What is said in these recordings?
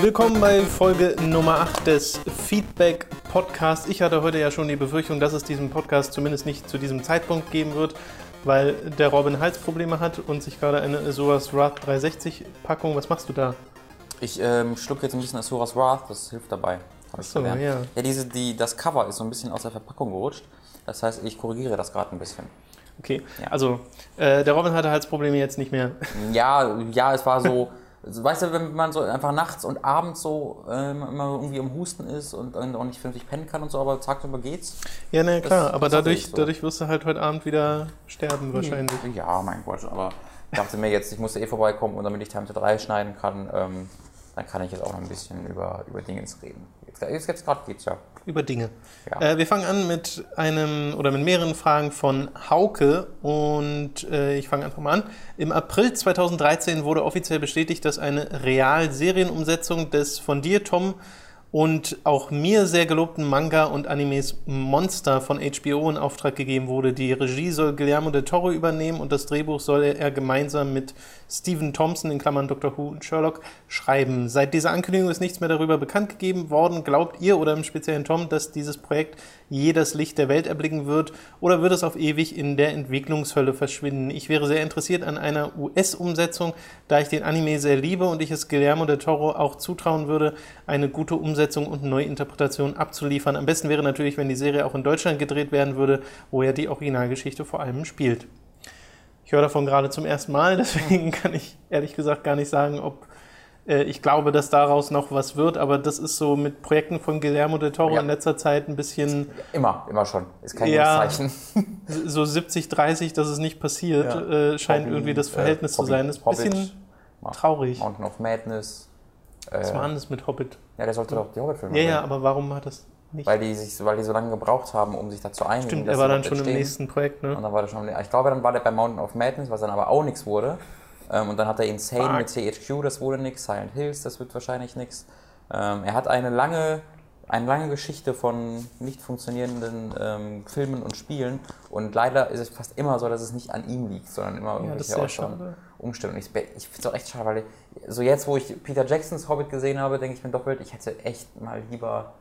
Willkommen bei Folge Nummer 8 des Feedback Podcasts. Ich hatte heute ja schon die Befürchtung, dass es diesen Podcast zumindest nicht zu diesem Zeitpunkt geben wird, weil der Robin Halsprobleme hat und sich gerade eine sowas Wrath 360 Packung. Was machst du da? Ich ähm, schlucke jetzt ein bisschen Asuras Wrath, das hilft dabei. Hab ich so, gelernt. ja. Ja, diese, die, das Cover ist so ein bisschen aus der Verpackung gerutscht. Das heißt, ich korrigiere das gerade ein bisschen. Okay, Ja. also äh, der Robin hatte Halsprobleme jetzt nicht mehr. Ja, ja, es war so. also, Weißt du, wenn man so einfach nachts und abends so ähm, immer irgendwie am Husten ist und, und auch nicht vernünftig pennen kann und so, aber tagsüber geht's. Ja, na klar, Das- aber das dadurch, so. dadurch wirst du halt heute Abend wieder sterben wahrscheinlich. Ja, mein Gott, aber ich dachte mir jetzt, ich musste eh vorbeikommen und damit ich Time to 3 schneiden kann, ähm, dann kann ich jetzt auch noch ein bisschen über, über Dingens reden. Jetzt, jetzt, jetzt gerade geht's ja. Über Dinge. Ja. Äh, wir fangen an mit einem oder mit mehreren Fragen von Hauke und äh, ich fange einfach mal an. Im April 2013 wurde offiziell bestätigt, dass eine Real-Serienumsetzung des von dir, Tom, und auch mir sehr gelobten Manga und Animes Monster von HBO in Auftrag gegeben wurde. Die Regie soll Guillermo del Toro übernehmen und das Drehbuch soll er gemeinsam mit Stephen Thompson in Klammern Dr. Who und Sherlock schreiben. Seit dieser Ankündigung ist nichts mehr darüber bekannt gegeben worden. Glaubt ihr oder im speziellen Tom, dass dieses Projekt je das Licht der Welt erblicken wird oder wird es auf ewig in der Entwicklungshölle verschwinden? Ich wäre sehr interessiert an einer US-Umsetzung, da ich den Anime sehr liebe und ich es Guillermo del Toro auch zutrauen würde, eine gute Umsetzung und Neuinterpretation abzuliefern. Am besten wäre natürlich, wenn die Serie auch in Deutschland gedreht werden würde, wo ja die Originalgeschichte vor allem spielt. Ich höre davon gerade zum ersten Mal, deswegen kann ich ehrlich gesagt gar nicht sagen, ob äh, ich glaube, dass daraus noch was wird, aber das ist so mit Projekten von Guillermo del Toro Ja. in letzter Zeit ein bisschen Immer, immer schon. Ist kein Ja. Zeichen. so 70, 30, dass es nicht passiert, Ja. äh, scheint Hobby, irgendwie das äh, Verhältnis zu Hobby, sein. Das ist ein Hobbit, bisschen traurig. Mountain of Madness. Äh, Was war denn das mit Hobbit? ja, der sollte doch die Hobbit-Filme Ja, ja, aber warum hat das nicht? Weil die, sich, weil die so lange gebraucht haben, um sich dazu einigen. Stimmt, er war dann schon im entstehen. nächsten Projekt, ne? Und dann war der schon, ich glaube, dann war der bei Mountain of Madness, was dann aber auch nichts wurde. Ähm, und dann hat er Insane Fuck. mit THQ, das wurde nichts. Silent Hills, das wird wahrscheinlich nichts. Ähm, er hat eine lange, eine lange Geschichte von nicht funktionierenden ähm, Filmen und Spielen. Und leider ist es fast immer so, dass es nicht an ihm liegt, sondern immer Ja, irgendwelche schade. Umstände. Und ich, ich finde es auch echt schade, weil ich, so jetzt, wo ich Peter Jacksons Hobbit gesehen habe, denke ich mir doppelt, ich hätte echt mal lieber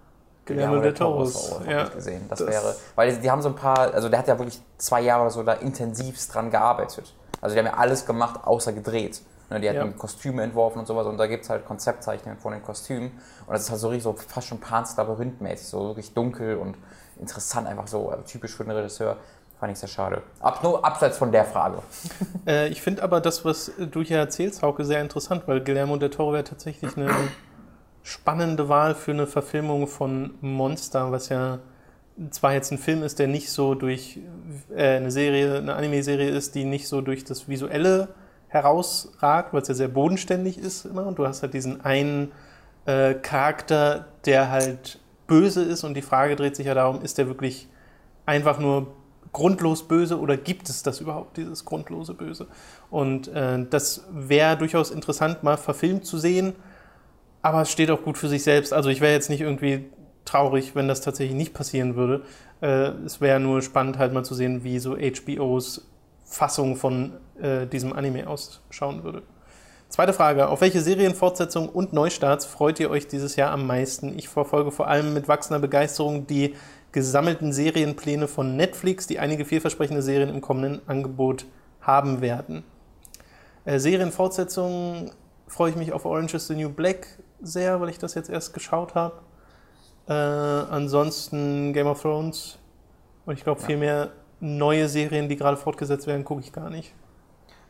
Guillermo del Toros, ja. gesehen. Das, Das- wäre, weil die, haben so ein paar, also der hat ja wirklich zwei Jahre oder so da intensivst dran gearbeitet. Also die haben ja alles gemacht, außer gedreht. Ne, die hatten Ja. Kostüme entworfen und sowas und da gibt es halt Konzeptzeichnungen von den Kostümen. Und das ist halt so richtig so fast schon Pans Labyrinth-mäßig, so wirklich dunkel und interessant, einfach so also typisch für einen Regisseur. Fand ich sehr schade. Ab, nur abseits von der Frage. Äh, ich finde aber das, was du hier erzählst, Hauke, sehr interessant, weil Guillermo del Toro wäre tatsächlich eine spannende Wahl für eine Verfilmung von Monster, was ja zwar jetzt ein Film ist, der nicht so durch äh, eine Serie, eine Anime-Serie ist, die nicht so durch das Visuelle herausragt, weil es ja sehr bodenständig ist immer. Und du hast halt diesen einen äh, Charakter, der halt böse ist und die Frage dreht sich ja darum, ist der wirklich einfach nur grundlos böse oder gibt es das überhaupt, dieses grundlose Böse? Und äh, das wäre durchaus interessant, mal verfilmt zu sehen, aber es steht auch gut für sich selbst. Also ich wäre jetzt nicht irgendwie traurig, wenn das tatsächlich nicht passieren würde. Äh, es wäre nur spannend halt mal zu sehen, wie so HBOs Fassung von äh, diesem Anime ausschauen würde. Zweite Frage. Auf welche Serienfortsetzung und Neustarts freut ihr euch dieses Jahr am meisten? Ich verfolge vor allem mit wachsender Begeisterung die gesammelten Serienpläne von Netflix, die einige vielversprechende Serien im kommenden Angebot haben werden. Äh, Serienfortsetzungen freue ich mich auf Orange is the New Black sehr, weil ich das jetzt erst geschaut habe. Äh, ansonsten Game of Thrones. Und ich glaube, viel mehr neue Serien, die gerade fortgesetzt werden, gucke ich gar nicht.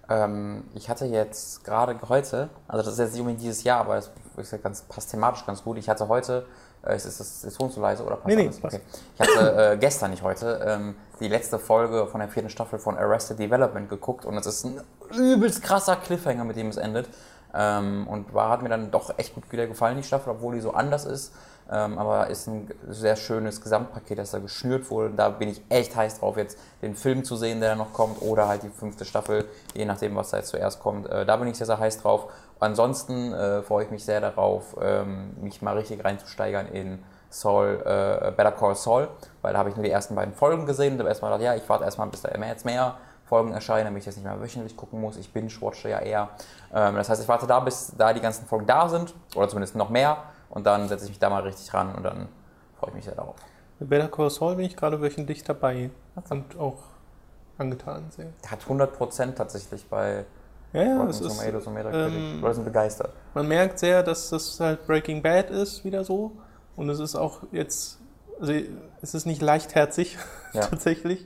Ähm, ich hatte jetzt gerade heute, also das ist jetzt nicht unbedingt dieses Jahr, aber es ist ja ganz, passt thematisch ganz gut. Ich hatte heute, äh, ist, ist das ist Ton zu leise oder passt Nee, nee, alles? passt. Okay. Ich hatte äh, gestern, nicht heute, ähm, die letzte Folge von der vierten Staffel von Arrested Development geguckt und es ist ein übelst krasser Cliffhanger, mit dem es endet. Ähm, und war, hat mir dann doch echt gut wieder gefallen, die Staffel, obwohl die so anders ist. Ähm, aber ist ein sehr schönes Gesamtpaket, das da geschnürt wurde. Da bin ich echt heiß drauf, jetzt den Film zu sehen, der da noch kommt, oder halt die fünfte Staffel, je nachdem, was da jetzt zuerst kommt. Äh, da bin ich sehr, sehr heiß drauf. Ansonsten äh, freue ich mich sehr darauf, ähm, mich mal richtig reinzusteigern in Saul, äh, Better Call Saul, weil da habe ich nur die ersten beiden Folgen gesehen und habe erstmal gedacht, ja, ich warte erstmal, bis da immer jetzt mehr Folgen erscheinen, damit ich das nicht mehr wöchentlich gucken muss. Ich binge-watche ja eher. Ähm, das heißt, ich warte da, bis da die ganzen Folgen da sind, oder zumindest noch mehr, und dann setze ich mich da mal richtig ran und dann freue ich mich sehr darauf. Mit Better Call Saul bin ich gerade wöchentlich dabei und auch angetan sehr. Der hat 100% tatsächlich bei Ja, ja, Rotten es ist, Tomatoes und ähm, Metacritic. Leute sind begeistert. man merkt sehr, dass das halt Breaking Bad ist, wieder so. Und es ist auch jetzt, also es ist nicht leichtherzig Ja. tatsächlich.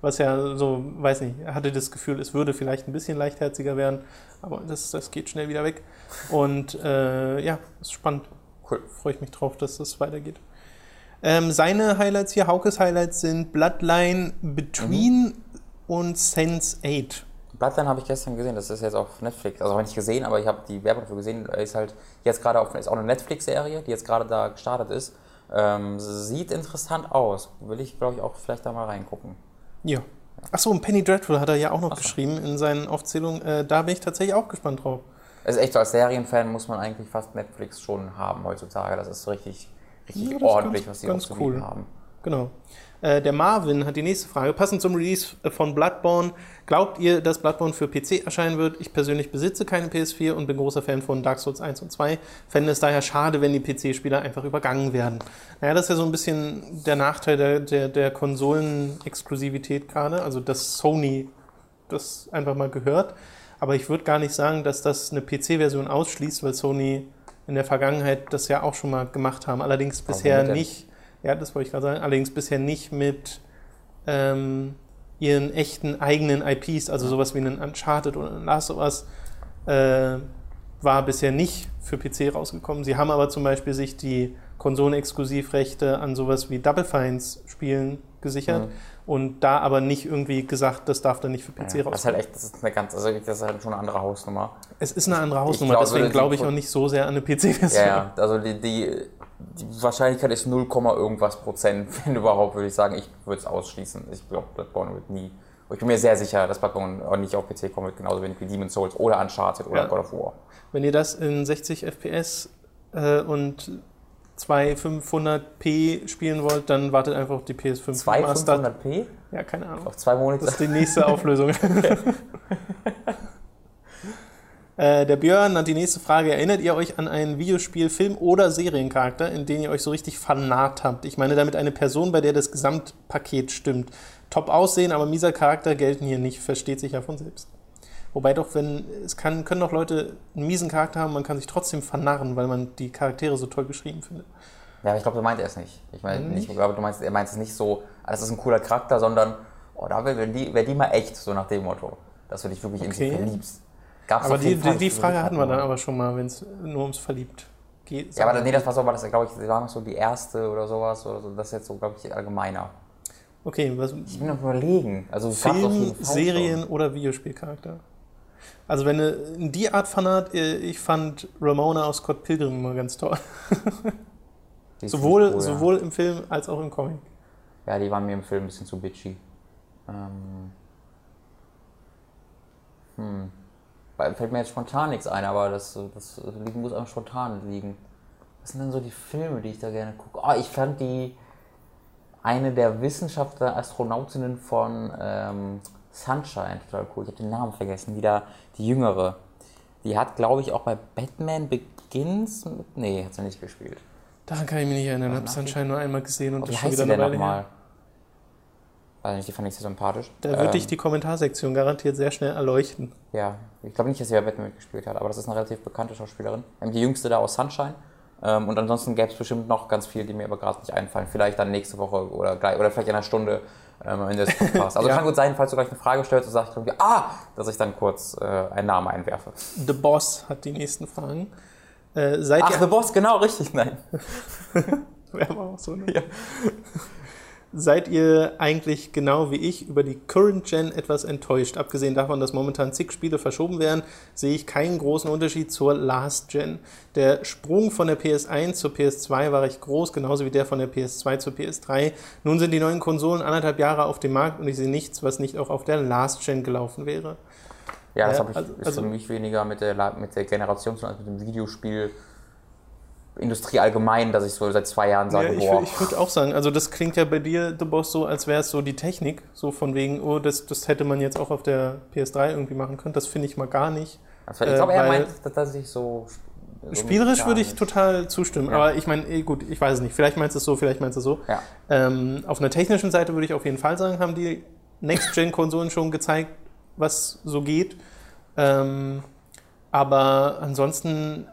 Was ja so, weiß nicht, hatte das Gefühl, es würde vielleicht ein bisschen leichtherziger werden, aber das, das geht schnell wieder weg. Und äh, ja, ist spannend. Cool. Freue ich mich drauf, dass das weitergeht. Ähm, seine Highlights hier, Haukes Highlights sind Bloodline Between Mhm. und Sense 8. Bloodline habe ich gestern gesehen, das ist jetzt auf Netflix. Also habe ich nicht gesehen, aber ich habe die Werbung dafür gesehen. Ist halt jetzt gerade auf, ist auch eine Netflix-Serie, die jetzt gerade da gestartet ist. Ähm, sieht interessant aus. Will ich, glaube ich, auch vielleicht da mal reingucken. Ja. Achso, und Penny Dreadful hat er ja auch noch so. geschrieben in seinen Aufzählungen. Äh, da bin ich tatsächlich auch gespannt drauf. Ist echt so, als Serienfan muss man eigentlich fast Netflix schon haben heutzutage. Das ist richtig, richtig Ja, ordentlich, ganz- was die ganz cool. haben. Genau. Äh, der Marvin hat die nächste Frage. Passend zum Release von Bloodborne. Glaubt ihr, dass Bloodborne für PC erscheinen wird? Ich persönlich besitze keine PS4 und bin großer Fan von Dark Souls 1 und 2. Fände es daher schade, wenn die PC-Spieler einfach übergangen werden. Naja, das ist ja so ein bisschen der Nachteil der, der, der Konsolen-Exklusivität gerade. Also, dass Sony das einfach mal gehört. Aber ich würde gar nicht sagen, dass das eine PC-Version ausschließt, weil Sony in der Vergangenheit das ja auch schon mal gemacht haben. Allerdings bisher nicht, ja, das wollte ich gerade sagen, allerdings bisher nicht mit ähm, ihren echten eigenen IPs, also sowas wie einen Uncharted oder ein Last of Us, äh, war bisher nicht für PC rausgekommen. Sie haben aber zum Beispiel sich die Konsolenexklusivrechte an sowas wie Double Fines Spielen gesichert Mhm. und da aber nicht irgendwie gesagt, das darf dann nicht für PC Ja, das ist halt echt, das ist eine ganz, also das ist halt schon eine andere Hausnummer. Es ist eine andere Hausnummer, glaube, deswegen die- glaube ich auch nicht so sehr an eine PC-Version. Ja, ja, also die, die, die Wahrscheinlichkeit ist 0, irgendwas Prozent, wenn überhaupt, würde ich sagen. Ich würde es ausschließen. Ich glaube, Bloodborne wird nie. Ich bin mir sehr sicher, dass Bloodborne auch nicht auf PC kommen wird, genauso wenig wie Demon's Souls oder Uncharted oder Ja. God of War. Wenn ihr das in 60 FPS äh, und 2 500p spielen wollt, dann wartet einfach auf die PS5 2 Remastered. 500p Ja, keine Ahnung. auf zwei Monate. Das ist die nächste Auflösung. äh, der Björn hat die nächste Frage. Erinnert ihr euch an einen Videospiel, Film oder Seriencharakter, in den ihr euch so richtig fanat habt? Ich meine damit eine Person, bei der das Gesamtpaket stimmt. Top aussehen, aber mieser Charakter gelten hier nicht. Versteht sich ja von selbst. Wobei doch, wenn, es kann, können doch Leute einen miesen Charakter haben, man kann sich trotzdem vernarren, weil man die Charaktere so toll geschrieben findet. Ja, aber ich glaube, du meint er es nicht. Ich meine, Hm? nicht, ich glaube, du meinst, er meint es nicht so, das ist ein cooler Charakter, sondern, oh, da wäre die, wär die mal echt, so nach dem Motto. Dass du dich wirklich in sie Okay. Verliebst. Gab's Aber die, die, die Frage hatten wir dann aber schon mal, wenn es nur ums Verliebt geht. Ja, aber nee, das war so, war das, glaube ich, war noch so die erste oder sowas. Oder so. Das ist jetzt so, glaube ich, allgemeiner. Okay, was, Ich bin noch überlegen. Also, es Film, Serien oder Videospielcharakter? Also wenn du die Art Fanat, äh, ich fand Ramona aus Scott Pilgrim immer ganz toll. Sowohl, cool, ja. sowohl im Film als auch im Comic. Ja, die waren mir im Film ein bisschen zu bitchy. Ähm. Hm. Fällt mir jetzt spontan nichts ein, aber das, das muss auch spontan liegen. Was sind denn so die Filme, die ich da gerne gucke? Ah, ich fand die eine der Wissenschaftler, Astronautinnen von ähm, Sunshine total cool. Ich habe den Namen vergessen. Wieder die jüngere. Die hat, glaube ich, auch bei Batman Begins. Mit, nee, hat sie nicht gespielt. Daran kann ich mich nicht erinnern. Ich habe anscheinend nur einmal gesehen und das schon wieder eine Weile nochmal? her. Weiß nicht, die fand ich sehr sympathisch. Da würde Ähm, dich die Kommentarsektion garantiert sehr schnell erleuchten. Ja, ich glaube nicht, dass sie bei Batman mitgespielt hat, aber das ist eine relativ bekannte Schauspielerin. Ähm, Die jüngste da aus Sunshine. Ähm, Und ansonsten gäbe es bestimmt noch ganz viel, die mir aber gerade nicht einfallen. Vielleicht dann nächste Woche oder gleich oder vielleicht in einer Stunde ähm, am Ende des Podcasts. Also Ja. kann gut sein, falls du gleich eine Frage stellst und sagst irgendwie, ah, dass ich dann kurz äh, einen Namen einwerfe. The Boss hat die nächsten Fragen. Äh, seid Ach, The Boss, genau, richtig, nein. Wäre aber auch so, ne? Ja. Seid ihr eigentlich genau wie ich über die Current Gen etwas enttäuscht? Abgesehen davon, dass momentan zig Spiele verschoben werden, sehe ich keinen großen Unterschied zur Last Gen. Der Sprung von der PS1 zur PS2 war recht groß, genauso wie der von der PS2 zur PS3. Nun sind die neuen Konsolen anderthalb Jahre auf dem Markt und ich sehe nichts, was nicht auch auf der Last Gen gelaufen wäre. Ja, das ja, ich, also, ist also, für mich weniger mit der, mit der Generation, sondern mit dem Videospiel Industrie allgemein, dass ich so seit zwei Jahren sage, ja, ich, boah. Ich würde auch sagen, also das klingt ja bei dir, The Boss, so, als wäre es so die Technik, so von wegen, oh, das, das hätte man jetzt auch auf der PS3 irgendwie machen können. Das finde ich mal gar nicht. Also, ich glaube, äh, er meint, dass ich so. so spielerisch würde ich nicht. total zustimmen, ja. aber ich meine, eh, gut, ich weiß es nicht. Vielleicht meinst du es so, vielleicht meinst du es so. Ja. Ähm, auf einer technischen Seite würde ich auf jeden Fall sagen, haben die Next-Gen-Konsolen schon gezeigt, was so geht. Ähm, aber ansonsten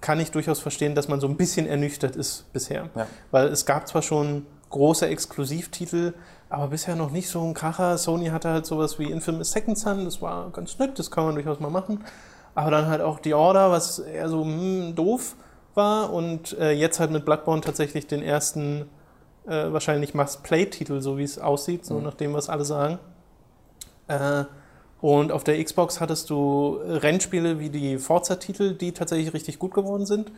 kann ich durchaus verstehen, dass man so ein bisschen ernüchtert ist bisher. Ja. Weil es gab zwar schon große Exklusivtitel, aber bisher noch nicht so ein Kracher. Sony hatte halt sowas wie Infamous Second Son, das war ganz nett, das kann man durchaus mal machen. Aber dann halt auch The Order, was eher so hm, doof war. Und äh, jetzt halt mit Bloodborne tatsächlich den ersten, äh, wahrscheinlich Must-Play-Titel, so wie es aussieht, so mhm. nach dem, was alle sagen. Äh, und auf der Xbox hattest du Rennspiele wie die Forza-Titel, die tatsächlich richtig gut geworden sind.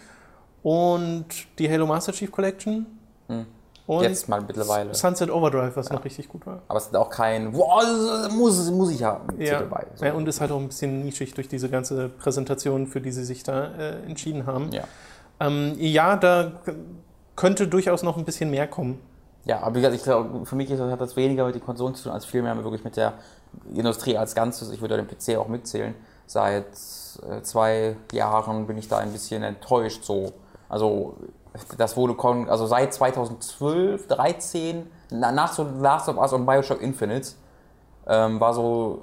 Und die Halo Master Chief Collection. Hm. Und Jetzt mal mittlerweile. Sunset Overdrive, was ja. noch richtig gut war. Aber es ist auch kein, wow, muss, muss ich haben, ja. dabei. So. Ja, und ist halt auch ein bisschen nischig durch diese ganze Präsentation, für die sie sich da äh, entschieden haben. Ja. Ähm, ja, da könnte durchaus noch ein bisschen mehr kommen. Ja, aber wie gesagt, ich glaube, für mich hat das weniger mit den Konsolen zu tun, als vielmehr wirklich mit der Industrie als Ganzes, ich würde den PC auch mitzählen, seit äh, zwei Jahren bin ich da ein bisschen enttäuscht. So. Also das wurde also seit 2012, 13, nach so Last of Us und Bioshock Infinite, ähm, war so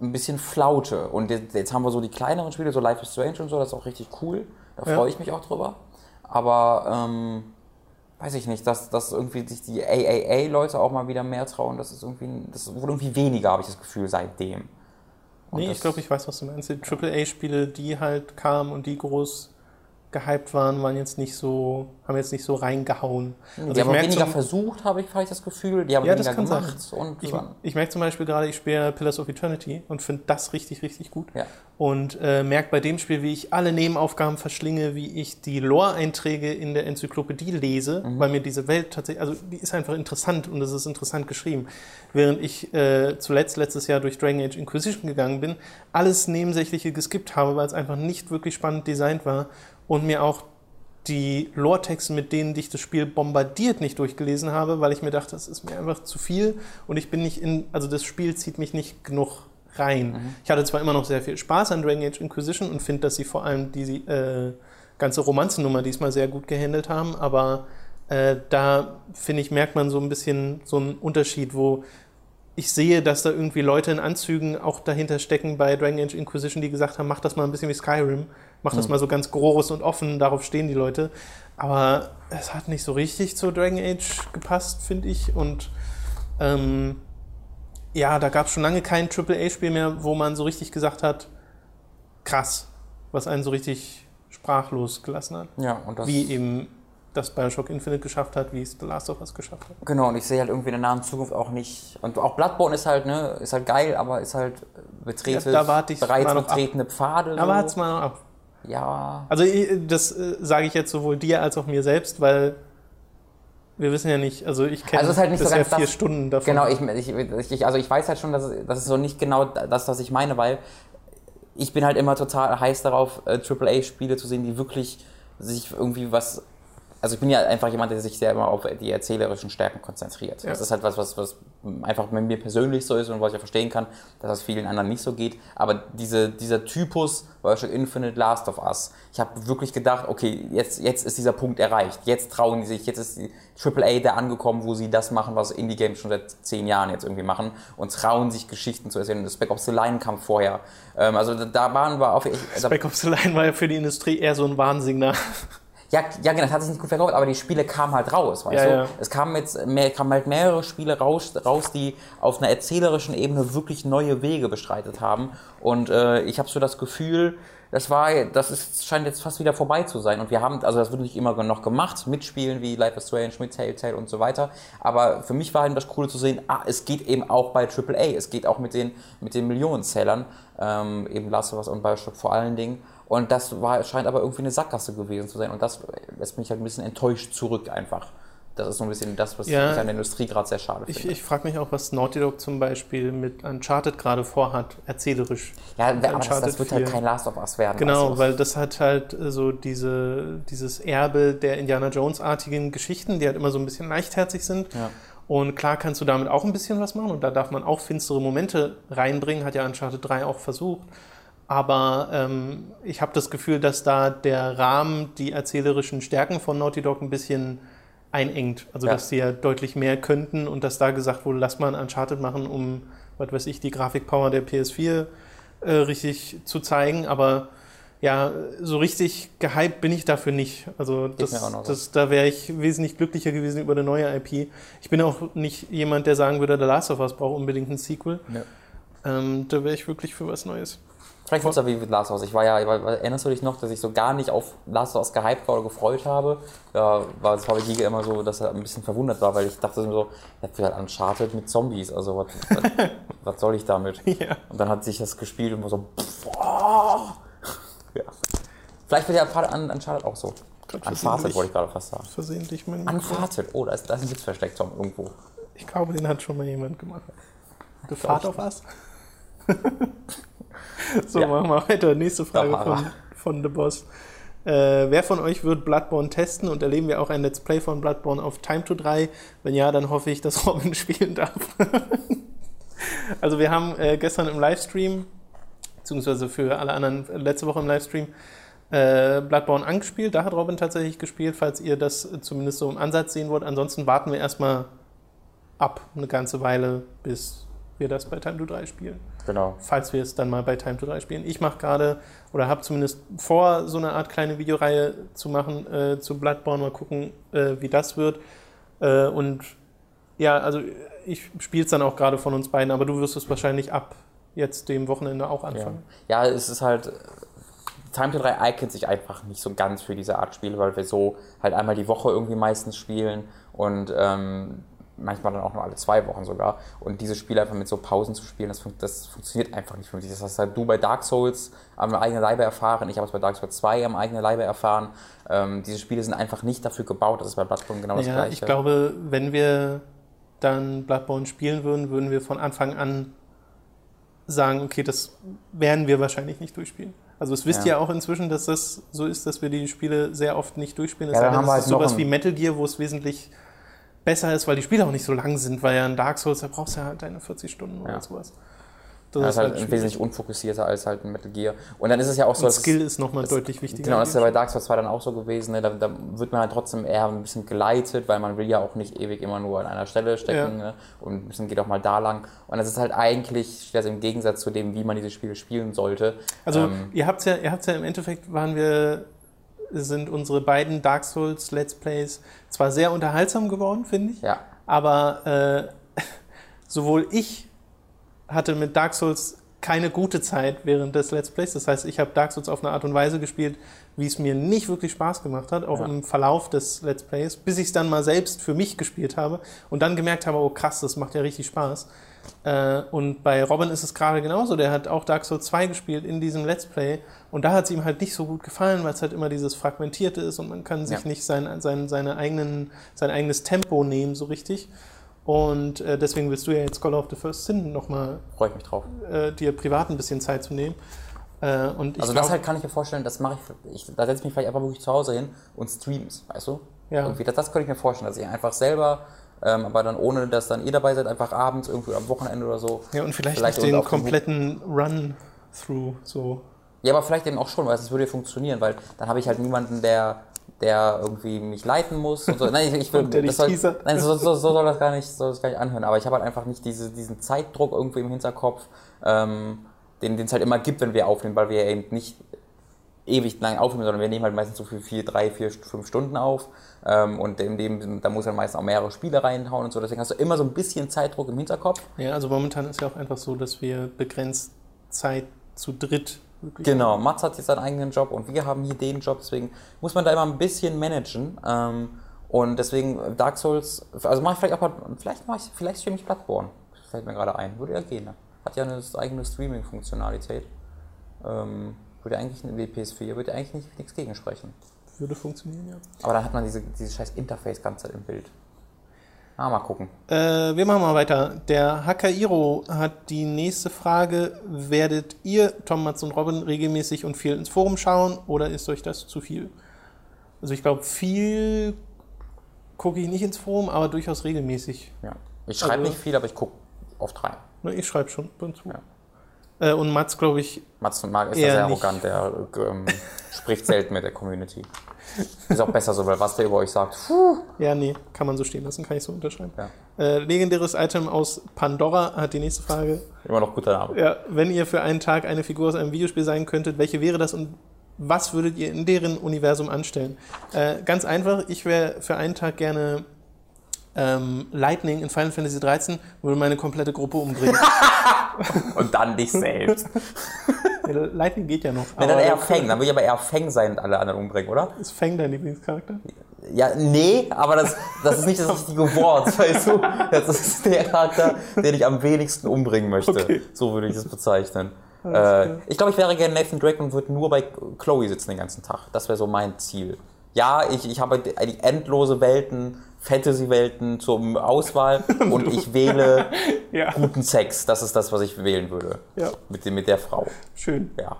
ein bisschen Flaute. Und jetzt, jetzt, haben wir so die kleineren Spiele, so Life is Strange und so, das ist auch richtig cool. Da ja. freue ich mich auch drüber. Aber ähm, weiß ich nicht, dass, dass irgendwie sich die AAA-Leute auch mal wieder mehr trauen. Das ist irgendwie, das wurde irgendwie weniger, habe ich das Gefühl, seitdem. Und nee, ich glaube, ich weiß, was du meinst. Die AAA-Spiele, die halt kamen und die groß gehypt waren, waren jetzt nicht so, haben jetzt nicht so reingehauen. Also die haben weniger zum, versucht, habe ich vielleicht das Gefühl. Die haben ja, weniger gemacht. Ich, ich merke zum Beispiel gerade, ich spiele Pillars of Eternity und finde das richtig, richtig gut. Ja. Und äh, merke bei dem Spiel, wie ich alle Nebenaufgaben verschlinge, wie ich die Lore-Einträge in der Enzyklopädie lese, mhm. weil mir diese Welt tatsächlich, also die ist einfach interessant und es ist interessant geschrieben. Während ich äh, zuletzt letztes Jahr durch Dragon Age Inquisition gegangen bin, alles Nebensächliche geskippt habe, weil es einfach nicht wirklich spannend designt war und mir auch die Lore-Texte, mit denen dich das Spiel bombardiert, nicht durchgelesen habe, weil ich mir dachte, das ist mir einfach zu viel und ich bin nicht in, also das Spiel zieht mich nicht genug rein. Mhm. Ich hatte zwar immer noch sehr viel Spaß an Dragon Age Inquisition und finde, dass sie vor allem die äh, ganze Romanzennummer diesmal sehr gut gehandelt haben, aber äh, da finde ich, merkt man so ein bisschen so einen Unterschied, wo ich sehe, dass da irgendwie Leute in Anzügen auch dahinter stecken bei Dragon Age Inquisition, die gesagt haben, mach das mal ein bisschen wie Skyrim, mach das mhm. mal so ganz groß und offen, darauf stehen die Leute. Aber es hat nicht so richtig zu Dragon Age gepasst, finde ich. Und ähm, ja, da gab es schon lange kein AAA-Spiel mehr, wo man so richtig gesagt hat, krass, was einen so richtig sprachlos gelassen hat. Ja, und das Wie eben das Bioshock Infinite geschafft hat, wie es The Last of Us geschafft hat. Genau, und ich sehe halt irgendwie in der nahen Zukunft auch nicht. Und auch Bloodborne ist halt, ne, ist halt geil, aber ist halt betrete, ja, da ich bereits betretene ab. Pfade. So. Aber es mal ab. Ja. Also das äh, sage ich jetzt sowohl dir als auch mir selbst, weil wir wissen ja nicht, also ich kenne also halt nicht bisher so vier das, Stunden davon. Genau, ich, ich, ich, also ich weiß halt schon, dass es, das ist so nicht genau das, was ich meine, weil ich bin halt immer total heiß darauf, äh, AAA-Spiele zu sehen, die wirklich sich irgendwie was also ich bin ja einfach jemand, der sich sehr immer auf die erzählerischen Stärken konzentriert. Ja. Das ist halt was, was, was einfach mit mir persönlich so ist und was ich ja verstehen kann, dass das vielen anderen nicht so geht. Aber diese, dieser Typus Bioshock Infinite Last of Us, ich habe wirklich gedacht, okay, jetzt, jetzt ist dieser Punkt erreicht. Jetzt trauen die sich, jetzt ist die AAA da angekommen, wo sie das machen, was Indie-Games schon seit zehn Jahren jetzt irgendwie machen und trauen sich Geschichten zu erzählen. Das Spec Ops The Line kam vorher. Ähm, also da waren wir auf... Spec Ops The Line war ja für die Industrie eher so ein Warnsignal. Ja, ja, genau, das hat sich nicht gut verkauft, aber die Spiele kamen halt raus, weißt Ja, du? ja. Es kamen jetzt mehr, kamen halt mehrere Spiele raus, raus, die auf einer erzählerischen Ebene wirklich neue Wege bestreitet haben. Und äh, ich habe so das Gefühl, das war, das ist, scheint jetzt fast wieder vorbei zu sein. Und wir haben, also das wird nicht immer noch gemacht, mit Spielen wie Life is Strange, mit Telltale und so weiter. Aber für mich war eben das Coole zu sehen, ah, es geht eben auch bei AAA, es geht auch mit den, mit den Millionenzählern, ähm, eben Last of Us und Bioshock vor allen Dingen. Und das war, scheint aber irgendwie eine Sackgasse gewesen zu sein. Und das lässt mich halt ein bisschen enttäuscht zurück einfach. Das ist so ein bisschen das, was Ja. ich an der Industrie gerade sehr schade Ich, finde. ich frage mich auch, was Naughty Dog zum Beispiel mit Uncharted gerade vorhat, erzählerisch. ja, aber das, das Uncharted wird halt 4. kein Last of Us werden. Genau, du? weil das hat halt äh, so diese, dieses Erbe der Indiana Jones-artigen Geschichten, die halt immer so ein bisschen leichtherzig sind. Ja. Und klar kannst du damit auch ein bisschen was machen und da darf man auch finstere Momente reinbringen, hat ja Uncharted 3 auch versucht. Aber ähm, ich habe das Gefühl, dass da der Rahmen die erzählerischen Stärken von Naughty Dog ein bisschen einengt. Also Ja. dass sie ja deutlich mehr könnten und dass da gesagt wurde, lass mal ein Uncharted machen, um, was weiß ich, die Grafikpower der PS4 äh, richtig zu zeigen. Aber ja, so richtig gehypt bin ich dafür nicht. Also das, so. das, da wäre ich wesentlich glücklicher gewesen über eine neue IP. Ich bin auch nicht jemand, der sagen würde, The Last of Us braucht unbedingt ein Sequel. Ja. Ähm, da wäre ich wirklich für was Neues. Vielleicht wird es ja wie mit Last Us. Ich war ja, erinnerst du dich noch, dass ich so gar nicht auf Last of Us gehypt war oder gefreut habe? Da war es bei Giga immer so, dass er ein bisschen verwundert war, weil ich dachte so, ja, wird halt Uncharted mit Zombies, also was, was, was soll ich damit? Ja. Und dann hat sich das gespielt und war so, oh. ja. Vielleicht wird ja Un- Uncharted auch so. Versehentlich. wollte ich gerade fast sagen. Versehentlich mein Unfarted, oh, da ist, da ist ein Witz versteckt, Tom, irgendwo. Ich glaube, den hat schon mal jemand gemacht. The Fahrt auf was? so, Ja. machen wir weiter. Nächste Frage von, von The Boss. Äh, wer von euch wird Bloodborne testen und erleben wir auch ein Let's Play von Bloodborne auf Time to 3? Wenn ja, dann hoffe ich, dass Robin spielen darf. also wir haben äh, gestern im Livestream, beziehungsweise für alle anderen letzte Woche im Livestream, äh, Bloodborne angespielt. Da hat Robin tatsächlich gespielt, falls ihr das zumindest so im Ansatz sehen wollt. Ansonsten warten wir erstmal ab eine ganze Weile, bis wir das bei Time to 3 spielen. Genau. Falls wir es dann mal bei Time to 3 spielen. Ich mache gerade oder habe zumindest vor, so eine Art kleine Videoreihe zu machen äh, zu Bloodborne. Mal gucken, äh, wie das wird. Äh, und ja, also ich spiele es dann auch gerade von uns beiden, aber du wirst es wahrscheinlich ab jetzt dem Wochenende auch Ja. anfangen. ja, es ist halt. Time to 3 eignet sich einfach nicht so ganz für diese Art Spiele, weil wir so halt einmal die Woche irgendwie meistens spielen und ähm, manchmal dann auch nur alle zwei Wochen sogar. Und diese Spiele einfach mit so Pausen zu spielen, das, fun das funktioniert einfach nicht für mich. Das hast halt du bei Dark Souls am eigenen Leibe erfahren, ich habe es bei Dark Souls 2 am eigenen Leibe erfahren. Ähm, diese Spiele sind einfach nicht dafür gebaut, das ist bei Bloodborne genau das Ja, gleiche. ich glaube, wenn wir dann Bloodborne spielen würden, würden wir von Anfang an sagen, okay, das werden wir wahrscheinlich nicht durchspielen. Also es wisst Ja. ihr auch inzwischen, dass das so ist, dass wir die Spiele sehr oft nicht durchspielen. Es Ja, dann haben wir halt sowas wie Metal Gear, wo es wesentlich besser ist, weil die Spiele auch nicht so lang sind, weil ja in Dark Souls, da brauchst du ja halt deine 40 Stunden Ja. oder sowas. das ist halt schwierig. wesentlich unfokussierter als halt ein Metal Gear. Und dann ist es ja auch so, Und Skill ist nochmal das- deutlich wichtiger. Genau, das ist ja bei Dark Souls 2 dann auch so gewesen. Ne? Da, da wird man halt trotzdem eher ein bisschen geleitet, weil man will ja auch nicht ewig immer nur an einer Stelle stecken. Ne? Und ein bisschen geht auch mal da lang. Und das ist halt eigentlich das im Gegensatz zu dem, wie man diese Spiele spielen sollte. Also Ähm, ihr habt ja, ihr habt's ja im Endeffekt waren wir, sind unsere beiden Dark Souls Let's Plays zwar sehr unterhaltsam geworden, finde ich, ja, aber äh, sowohl ich hatte mit Dark Souls keine gute Zeit während des Let's Plays. Das heißt, ich habe Dark Souls auf eine Art und Weise gespielt, wie es mir nicht wirklich Spaß gemacht hat, auch Ja. im Verlauf des Let's Plays, bis ich es dann mal selbst für mich gespielt habe und dann gemerkt habe, oh krass, das macht ja richtig Spaß. Äh, und bei Robin ist es gerade genauso. Der hat auch Dark Souls 2 gespielt in diesem Let's Play und da hat es ihm halt nicht so gut gefallen, weil es halt immer dieses Fragmentierte ist und man kann sich Ja. nicht sein, sein, seine eigenen, sein eigenes Tempo nehmen so richtig. Und äh, deswegen willst du ja jetzt Call of the First Sin nochmal freue ich mich drauf. äh, dir privat ein bisschen Zeit zu nehmen. Äh, und ich Also glaub, das halt kann ich mir vorstellen, das mache ich, ich da setze ich mich vielleicht einfach wirklich zu Hause hin und streams, weißt du? Ja. Irgendwie, das, das könnte ich mir vorstellen, dass ich einfach selber, ähm, aber dann ohne, dass dann ihr dabei seid, einfach abends irgendwie am Wochenende oder so. ja, und vielleicht, vielleicht nicht den kompletten Run-Through so. Ja, aber vielleicht eben auch schon, weil es würde funktionieren, weil dann habe ich halt niemanden, der, der irgendwie mich leiten muss. Und so. Nein, ich, ich will, der das soll, nein, so, so, so soll das gar nicht, soll das gar nicht anhören. Aber ich habe halt einfach nicht diese, diesen Zeitdruck irgendwie im Hinterkopf, ähm, den es halt immer gibt, wenn wir aufnehmen, weil wir ja eben nicht ewig lang aufnehmen, sondern wir nehmen halt meistens so für vier, drei, vier, fünf Stunden auf. Ähm, und in dem, da muss man meistens auch mehrere Spiele reinhauen und so. Deswegen hast du immer so ein bisschen Zeitdruck im Hinterkopf. Ja, also momentan ist ja auch einfach so, dass wir begrenzt Zeit zu dritt wirklich Genau, Mats hat jetzt seinen eigenen Job und wir haben hier den Job, deswegen muss man da immer ein bisschen managen. Ähm, und deswegen Dark Souls, also mache ich vielleicht auch, vielleicht mache ich, vielleicht streame ich Bloodborne. Fällt mir gerade ein. Würde ja gehen, ne? Hat ja eine eigene Streaming-Funktionalität. Ähm, würde eigentlich eine WPS4, würde eigentlich nicht, nichts gegen sprechen. würde funktionieren, ja. Aber dann hat man diese, dieses scheiß Interface ganze im Bild. Ah, mal gucken. Äh, wir machen mal weiter. Der Hakairo hat die nächste Frage. Werdet ihr, Tom, Mats und Robin, regelmäßig und viel ins Forum schauen oder ist euch das zu viel? Also ich glaube, viel gucke ich nicht ins Forum, aber durchaus regelmäßig. Ja. Ich schreibe Also- nicht viel, aber ich gucke oft rein. Ne, Ich schreibe schon ab und zu. Ja. Äh, und Mats, glaube ich, Mats und Marc ist ja sehr arrogant, der ähm, spricht selten mit der Community. Ist auch besser so, weil was der über euch sagt, puh, ja, nee, kann man so stehen lassen, kann ich so unterschreiben. Ja. Äh, legendäres Item aus Pandora hat die nächste Frage. immer noch guter Name. Ja, wenn ihr für einen Tag eine Figur aus einem Videospiel sein könntet, welche wäre das und was würdet ihr in deren Universum anstellen? Äh, ganz einfach, ich wäre für einen Tag gerne ähm, Lightning in Final Fantasy 13, würde meine komplette Gruppe umbringen. Und dann dich selbst. Ja, Lightning geht ja noch. Wenn dann eher Feng, dann würde ich aber eher Feng sein und alle anderen umbringen, oder? Ist Fang dein Lieblingscharakter? Ja, nee, aber das, das ist nicht das richtige Wort, weißt du? Das ist der Charakter, den ich am wenigsten umbringen möchte. Okay. So würde ich das bezeichnen. Äh, ich glaube, ich wäre gerne Nathan Drake und würde nur bei Chloe sitzen den ganzen Tag. Das wäre so mein Ziel. Ja, ich, ich habe die endlose Welten, Fantasy-Welten zur Auswahl und ich wähle Ja. guten Sex. Das ist das, was ich wählen würde. Ja, Mit, dem, mit der Frau. schön. Ja.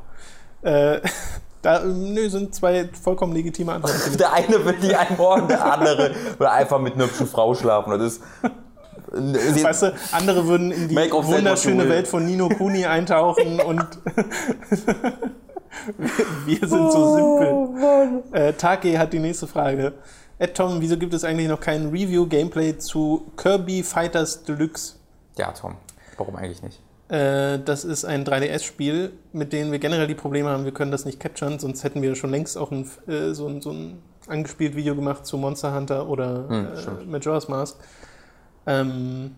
Äh, da, nö, sind zwei vollkommen legitime Antworten. Der eine will die einbauen, der andere will einfach mit einer hübschen Frau schlafen. Das ist. Sie- Weißt du, andere würden in die wunderschöne. Welt von Nino Kuni eintauchen und wir wir sind so simpel. Äh, Take hat die nächste Frage. Ed Tom, wieso gibt es eigentlich noch kein Review-Gameplay zu Kirby Fighters Deluxe? Ja, Tom. Warum eigentlich nicht? Äh, das ist ein 3DS-Spiel, mit dem wir generell die Probleme haben, wir können das nicht capturen, sonst hätten wir schon längst auch ein, äh, so, ein, so ein angespielt Video gemacht zu Monster Hunter oder Hm, äh. Majora's Mask. Ähm,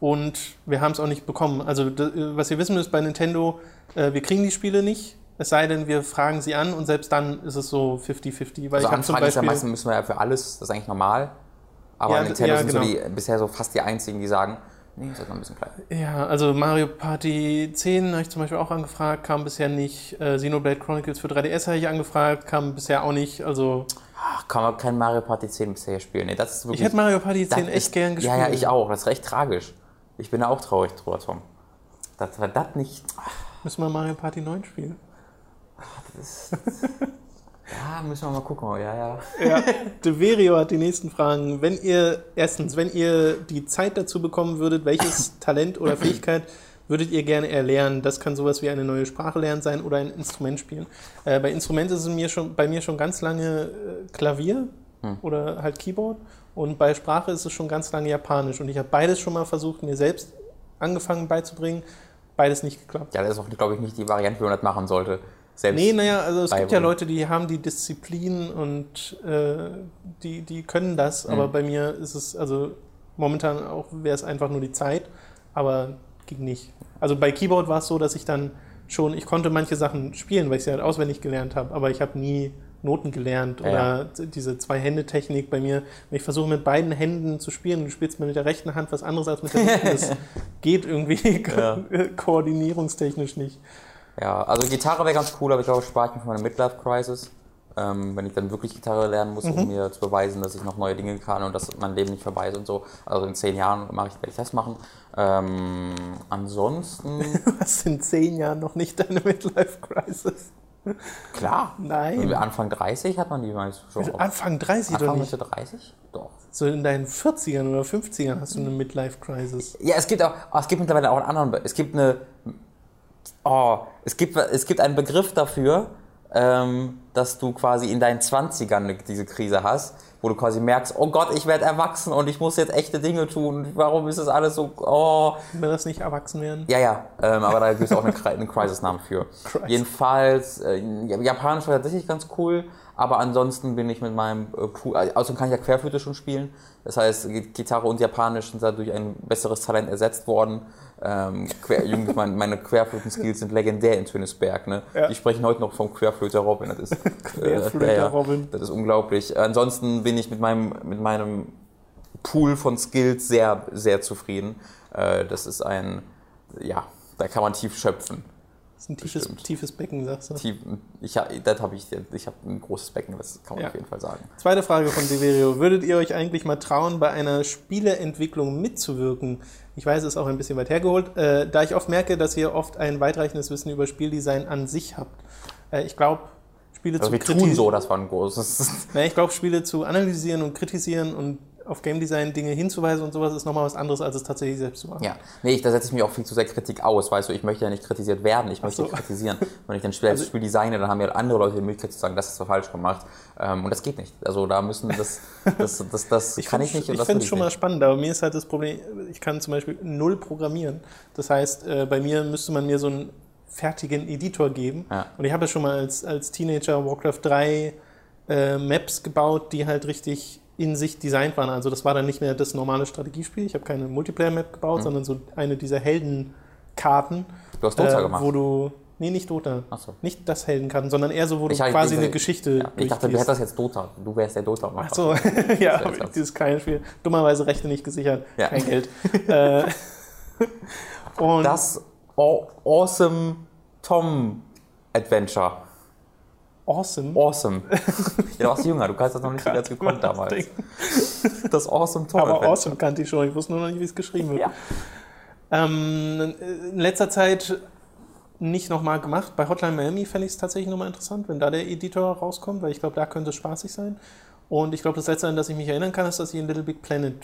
und wir haben es auch nicht bekommen. Also, d- was ihr wissen müsst bei Nintendo, äh, wir kriegen die Spiele nicht, es sei denn, wir fragen sie an und selbst dann ist es so 50-50. Weil Also Anfragen ist ja meistens müssen wir ja für alles, das ist eigentlich normal. Aber Ja, Nintendo ja, sind genau. so die, bisher so fast die einzigen, die sagen, nee, das ist noch ein bisschen klein. Ja, also Mario Party 10 habe ich zum Beispiel auch angefragt, kam bisher nicht. Äh, Xenoblade Chronicles für 3DS habe ich angefragt, kam bisher auch nicht. Also Ach, kann man kein Mario Party 10 bisher spielen. Nee, das ist wirklich. ich hätte Mario Party 10 das echt ist, gern gespielt. Ja, ja, ich auch. Das ist recht tragisch. Ich bin da auch traurig drüber, Tom. Das war das nicht. Müssen wir Mario Party 9 spielen? Ja, müssen wir mal gucken. Ja, ja. Ja, Deverio hat die nächsten Fragen. Wenn ihr, erstens, wenn ihr die Zeit dazu bekommen würdet, welches Talent oder Fähigkeit würdet ihr gerne erlernen? Das kann sowas wie eine neue Sprache lernen sein oder ein Instrument spielen. Äh, bei Instrument ist es mir schon, bei mir schon ganz lange äh, Klavier oder halt Keyboard. Und bei Sprache ist es schon ganz lange Japanisch. Und ich habe beides schon mal versucht, mir selbst angefangen beizubringen. Beides nicht geklappt. Ja, das ist auch, glaube ich, nicht die Variante, wie man das machen sollte. Selbst Nee, naja, also es gibt ja. Leute, die haben die Disziplin und äh, die, die können das, aber Mhm. bei mir ist es, also momentan auch wäre es einfach nur die Zeit, aber ging nicht. Also bei Keyboard war es so, dass ich dann schon, ich konnte manche Sachen spielen, weil ich sie halt auswendig gelernt habe, aber ich habe nie Noten gelernt Ja, oder diese Zwei-Hände-Technik bei mir. Wenn ich versuche mit beiden Händen zu spielen, du spielst mit der rechten Hand was anderes als mit der linken, das geht irgendwie Ja. koordinierungstechnisch nicht. Ja, also Gitarre wäre ganz cool, aber ich glaube, spare ich mir für meine Midlife-Crisis. Ähm, wenn ich dann wirklich Gitarre lernen muss, Mhm. um mir zu beweisen, dass ich noch neue Dinge kann und dass mein Leben nicht vorbei ist und so. Also in zehn Jahren mache ich, werde ich das machen. Ähm, ansonsten, Was in zehn Jahren noch nicht deine Midlife-Crisis? klar. Nein. Anfang 30 hat man die meist schon. Anfang 30 doch Anfang nicht. Mitte 30? Doch. So in deinen 40ern oder 50ern hast du eine Midlife-Crisis. Ja, es gibt auch, es gibt mittlerweile auch einen anderen, es gibt eine, oh, es gibt, es gibt einen Begriff dafür, ähm, dass du quasi in deinen 20ern diese Krise hast, wo du quasi merkst, oh Gott, ich werde erwachsen und ich muss jetzt echte Dinge tun. Warum ist das alles so, oh. Will das nicht erwachsen werden? Ja, ja, ähm, aber da gibt es auch eine, einen Crisis-Namen für. Crisis. Jedenfalls, äh, Japanisch war tatsächlich ganz cool, aber ansonsten bin ich mit meinem äh, Pool, äh, außerdem kann ich ja Querflöte schon spielen. Das heißt, Gitarre und Japanisch sind dadurch ein besseres Talent ersetzt worden. Ähm, quer, Jungs, mein, meine Querflöten-Skills sind legendär in Tönesberg. Ne? Ja. Die sprechen heute noch vom Querflöter Robin. Das ist, Querflöter ja, ja, Robin. Das ist unglaublich. Ansonsten bin ich mit meinem, mit meinem Pool von Skills sehr, sehr zufrieden. Äh, das ist ein, ja, da kann man tief schöpfen. Das ist ein tiefes, Bestimmt. tiefes Becken, sagst du. Tief, ich, das habe ich, ich habe ein großes Becken, das kann man Ja. auf jeden Fall sagen. Zweite Frage von Deverio. Würdet ihr euch eigentlich mal trauen, bei einer Spieleentwicklung mitzuwirken? Ich weiß, es ist auch ein bisschen weit hergeholt, äh, da ich oft merke, dass ihr oft ein weitreichendes Wissen über Spieldesign an sich habt. Äh, ich glaube, Spiele Also zu kritisieren. so, das war ein großes. Na, ich glaube, Spiele zu analysieren und kritisieren und auf Game Design Dinge hinzuweisen und sowas ist nochmal was anderes, als es tatsächlich selbst zu machen. Ja, nee, ich, da setze ich mich auch viel zu sehr Kritik aus, weißt du, ich möchte ja nicht kritisiert werden, ich möchte so. kritisieren. Wenn ich ein Spiel als Also- Spiel designe, dann haben ja andere Leute die Möglichkeit zu sagen, das ist falsch gemacht. Ähm, und das geht nicht. Also da müssen das, das, das, das kann ich nicht und Ich finde es schon mal nicht. spannend, aber mir ist halt das Problem, ich kann zum Beispiel null programmieren. Das heißt, äh, bei mir müsste man mir so einen fertigen Editor geben. Ja. Und ich habe ja schon mal als, als Teenager Warcraft 3 äh, Maps gebaut, die halt richtig in sich designt waren. Also das war dann nicht mehr das normale Strategiespiel. Ich habe keine Multiplayer-Map gebaut, sondern so eine dieser Heldenkarten. Du hast Dota äh, gemacht. Wo du. Nee, nicht Dota. Ach so. Nicht das Heldenkarten, sondern eher so, wo du Ich quasi diese- eine Geschichte Ja, ich dachte, du hättest das jetzt Dota. Du wärst der Dota. Ach so, ja, dieses kleine Spiel. Dummerweise Rechte nicht gesichert, Ja. kein Geld. äh, und Das Aw- Awesome Tom Adventure. Awesome. Awesome. ja, du warst jünger, du kannst das noch nicht ganz gekonnt damals. Das Awesome Tom Aber awesome kannte ich schon, ich wusste nur noch nicht, wie es geschrieben wird. Ja. Ähm, in letzter Zeit nicht nochmal gemacht. Bei Hotline Miami fände ich es tatsächlich nochmal interessant, wenn da der Editor rauskommt, weil ich glaube, da könnte es spaßig sein. Und ich glaube, das Letzte, an das ich mich erinnern kann, ist, dass ich in Little Big Planet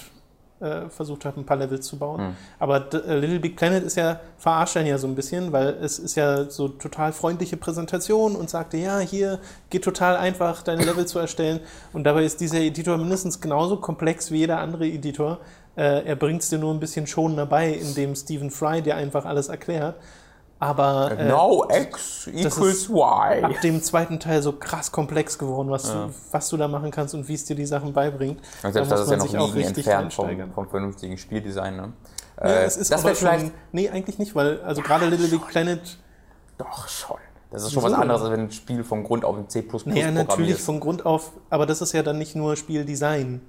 äh, versucht habe, ein paar Levels zu bauen. Hm. Aber d- äh, Little Big Planet ist ja, verarscht ja so ein bisschen, weil es ist ja so total freundliche Präsentation und sagte, ja, hier geht total einfach, deine Level zu erstellen. Und dabei ist dieser Editor mindestens genauso komplex wie jeder andere Editor. Äh, er bringt es dir nur ein bisschen schonender bei, indem Stephen Fry dir einfach alles erklärt. Aber äh, Now X equals Y. ab dem zweiten Teil so krass komplex geworden, was, du, was du da machen kannst und wie es dir die Sachen beibringt. Und selbst Da das ist ja noch richtig entfernt vom, vom vernünftigen Spieldesign. Ne? Ja, Äh, es ist das aber wäre vielleicht. schon, nee, eigentlich nicht, weil also gerade Little Big Planet, Doch, schon. Das ist schon was anderes, als wenn ein Spiel vom Grund auf in C naja, natürlich programmierst. von Grund auf, aber das ist ja dann nicht nur Spieldesign.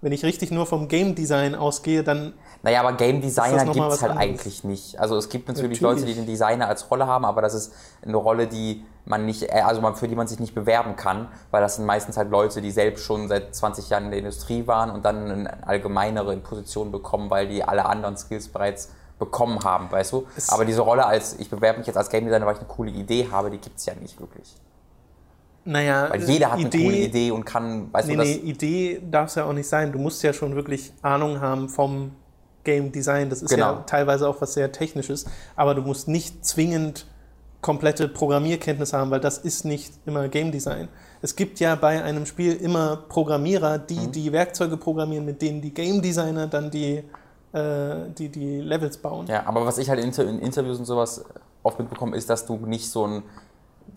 Wenn ich richtig nur vom Game Design ausgehe, dann Naja, aber Game Designer gibt es halt anderes? eigentlich nicht. Also es gibt natürlich, Natürlich. Leute, die den Designer als Rolle haben, aber das ist eine Rolle, die man nicht, äh, also man, für die man sich nicht bewerben kann, weil das sind meistens halt Leute, die selbst schon seit 20 Jahren in der Industrie waren und dann eine allgemeinere Position bekommen, weil die alle anderen Skills bereits bekommen haben, weißt du? Es- aber diese Rolle als, ich bewerbe mich jetzt als Game Designer, weil ich eine coole Idee habe, die gibt es ja nicht wirklich. Naja, Weil jeder hat Idee, eine coole Idee und kann, weißt Nee, du, das, nee, Idee darf es ja auch nicht sein. Du musst ja schon wirklich Ahnung haben vom Game Design. Das ist Genau. ja teilweise auch was sehr Technisches, aber du musst nicht zwingend komplette Programmierkenntnisse haben, weil das ist nicht immer Game Design. Es gibt ja bei einem Spiel immer Programmierer, die Mhm. die Werkzeuge programmieren, mit denen die Game Designer dann die, äh, die, die Levels bauen. Ja, aber was ich halt in Interviews und sowas oft mitbekomme, ist, dass du nicht so ein.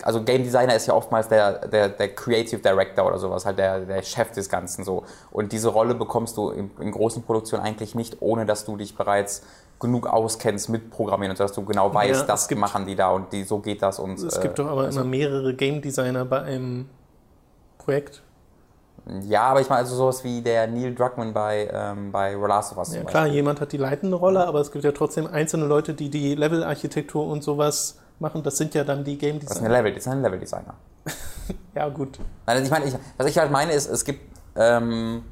Also Game Designer ist ja oftmals der, der, der Creative Director oder sowas, halt der, der Chef des Ganzen so. Und diese Rolle bekommst du in, in großen Produktionen eigentlich nicht, ohne dass du dich bereits genug auskennst mit Programmieren und dass du genau weißt, Ja, das gibt- machen die da und die, so geht das und Es äh, gibt doch aber immer mehrere Game Designer bei einem Projekt. ja, aber ich meine also sowas wie der Neil Druckmann bei, ähm, bei Last of Us Ja, klar, jemand hat die leitende Rolle, aber es gibt ja trotzdem einzelne Leute, die die Levelarchitektur und sowas machen. Das sind ja dann die Game Das ist Designer. ein Level, das ist ein Level Designer. Ja, gut. Nein, also ich meine, ich, was ich halt meine, ist, es gibt, ähm,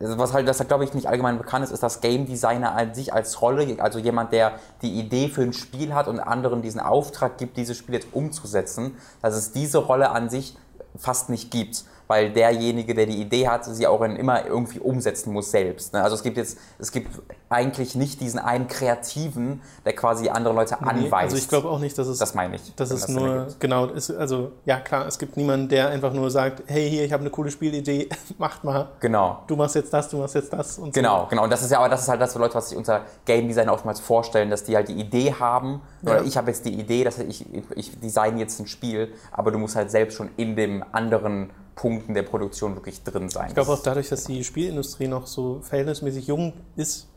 also was halt, das halt, glaube ich, nicht allgemein bekannt ist, ist, dass Game Designer an sich als Rolle, also jemand, der die Idee für ein Spiel hat und anderen diesen Auftrag gibt, dieses Spiel jetzt umzusetzen, dass es diese Rolle an sich fast nicht gibt. Weil derjenige, der die Idee hat, sie auch immer irgendwie umsetzen muss selbst. Ne? Also es gibt jetzt, es gibt eigentlich nicht diesen einen Kreativen, der quasi andere Leute Nee, anweist. also ich glaube auch nicht, dass es das meine ich. Das wenn ist Sinn nur, genau, ist, also ja klar, es gibt niemanden, der einfach nur sagt, hey, hier, ich habe eine coole Spielidee, macht mal. Genau. Du machst jetzt das, du machst jetzt das und Genau, genau. Und das ist ja aber das ist halt das für Leute, was sich unter Game Design oftmals vorstellen, dass die halt die Idee haben, oder Ja. ich habe jetzt die Idee, dass ich, ich design jetzt ein Spiel, aber du musst halt selbst schon in den anderen Punkten der Produktion wirklich drin sein. Ich glaube auch dadurch, dass die Spielindustrie noch so verhältnismäßig jung ist,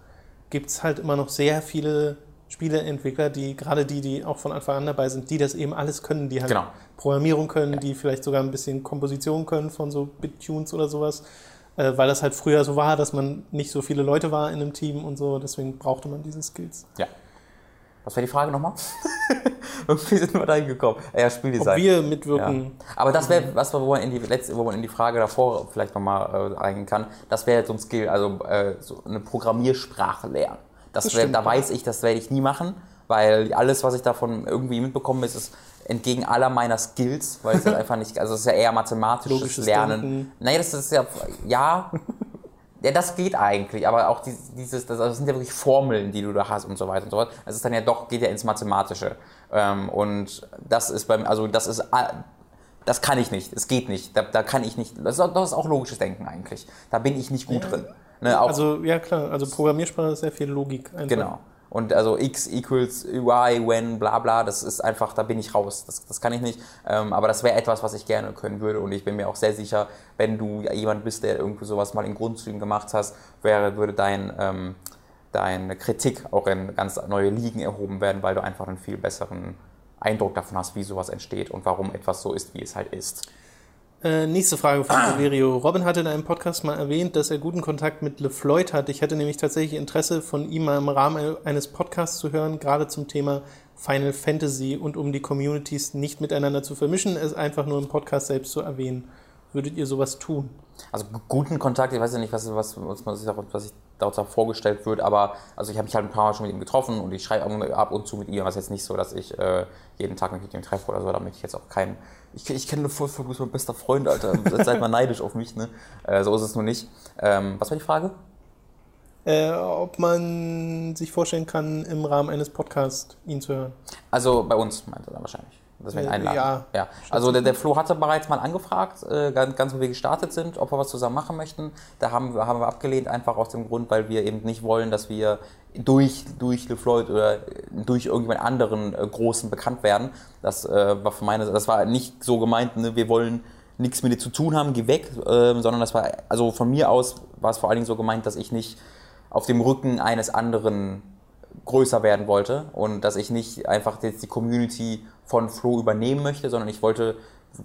gibt es halt immer noch sehr viele Spieleentwickler, die gerade die, die auch von Anfang an dabei sind, die das eben alles können, die halt Genau. Programmierung können, die vielleicht sogar ein bisschen Komposition können von so Bit-Tunes oder sowas, äh, weil das halt früher so war, dass man nicht so viele Leute war in einem Team und so, deswegen brauchte man diese Skills. Ja. Was wäre die Frage nochmal? Irgendwie sind wir da hingekommen. Ja, Spieldesign. Ob wir Ja. mitwirken, Aber das wäre was, wo man, in die letzte, wo man in die Frage davor vielleicht nochmal äh, eingehen kann. Das wäre so ein Skill, also äh, so eine Programmiersprache lernen. Das Das wär, stimmt, da ja. weiß ich, das werde ich nie machen, weil alles, was ich davon irgendwie mitbekomme, ist, ist entgegen aller meiner Skills, weil es halt einfach nicht, also es ist ja eher mathematisches Logisches Lernen. Denken. Naja, das ist ja, ja, ja, das geht eigentlich, aber auch dies- dieses, das, das sind ja wirklich Formeln, die du da hast und so weiter und so fort. Das ist dann ja doch, geht ja ins Mathematische. Ähm, und das ist beim, also das ist, a- das kann ich nicht, es geht nicht, da, da kann ich nicht, das ist, auch, das ist auch logisches Denken eigentlich. Da bin ich nicht gut Ja. drin. Ne, also ja klar, also Programmiersprache ist sehr viel Logik einfach. Genau. Und also x equals y, when, bla bla, das ist einfach, da bin ich raus. Das, das kann ich nicht. Ähm, aber das wäre etwas, was ich gerne können würde. Und ich bin mir auch sehr sicher, wenn du jemand bist, der irgendwie sowas mal in Grundzügen gemacht hast, wäre, würde dein, ähm, deine Kritik auch in ganz neue Ligen erhoben werden, weil du einfach einen viel besseren Eindruck davon hast, wie sowas entsteht und warum etwas so ist, wie es halt ist. Äh, nächste Frage von Severio. Robin hatte in einem Podcast mal erwähnt, dass er guten Kontakt mit LeFloid hat. Ich hätte nämlich tatsächlich Interesse, von ihm mal im Rahmen eines Podcasts zu hören, gerade zum Thema Final Fantasy und um die Communities nicht miteinander zu vermischen, es einfach nur im Podcast selbst zu erwähnen. Würdet ihr sowas tun? Also gu- guten Kontakt, ich weiß ja nicht, was, was, was, was ich dort auch vorgestellt wird, aber also ich habe mich halt ein paar Mal schon mit ihm getroffen und ich schreibe ab- und zu mit ihm, was jetzt nicht so, dass ich äh, jeden Tag mich mit ihm treffe oder so, da möchte ich jetzt auch keinen. Ich, ich kenne voll, voll gut mein bester Freund, Alter. Seid mal neidisch auf mich, ne? Äh, so ist es nur nicht. Ähm, was war die Frage? Äh, ob man sich vorstellen kann, im Rahmen eines Podcasts ihn zu hören. Also bei uns, meinte er wahrscheinlich. Dass wir ihn Äh, einladen. ja. ja. Also der, der Flo hatte bereits mal angefragt, äh, ganz, ganz wo wir gestartet sind, ob wir was zusammen machen möchten. Da haben haben wir abgelehnt, einfach aus dem Grund, weil wir eben nicht wollen, dass wir durch, durch LeFloid oder durch irgendjemand anderen äh, Großen bekannt werden. Das äh, war für meine, das war nicht so gemeint, ne? wir wollen nichts mit dir zu tun haben, geh weg, äh, sondern das war, also von mir aus war es vor allen Dingen so gemeint, dass ich nicht auf dem Rücken eines anderen größer werden wollte und dass ich nicht einfach jetzt die Community von Flo übernehmen möchte, sondern ich wollte,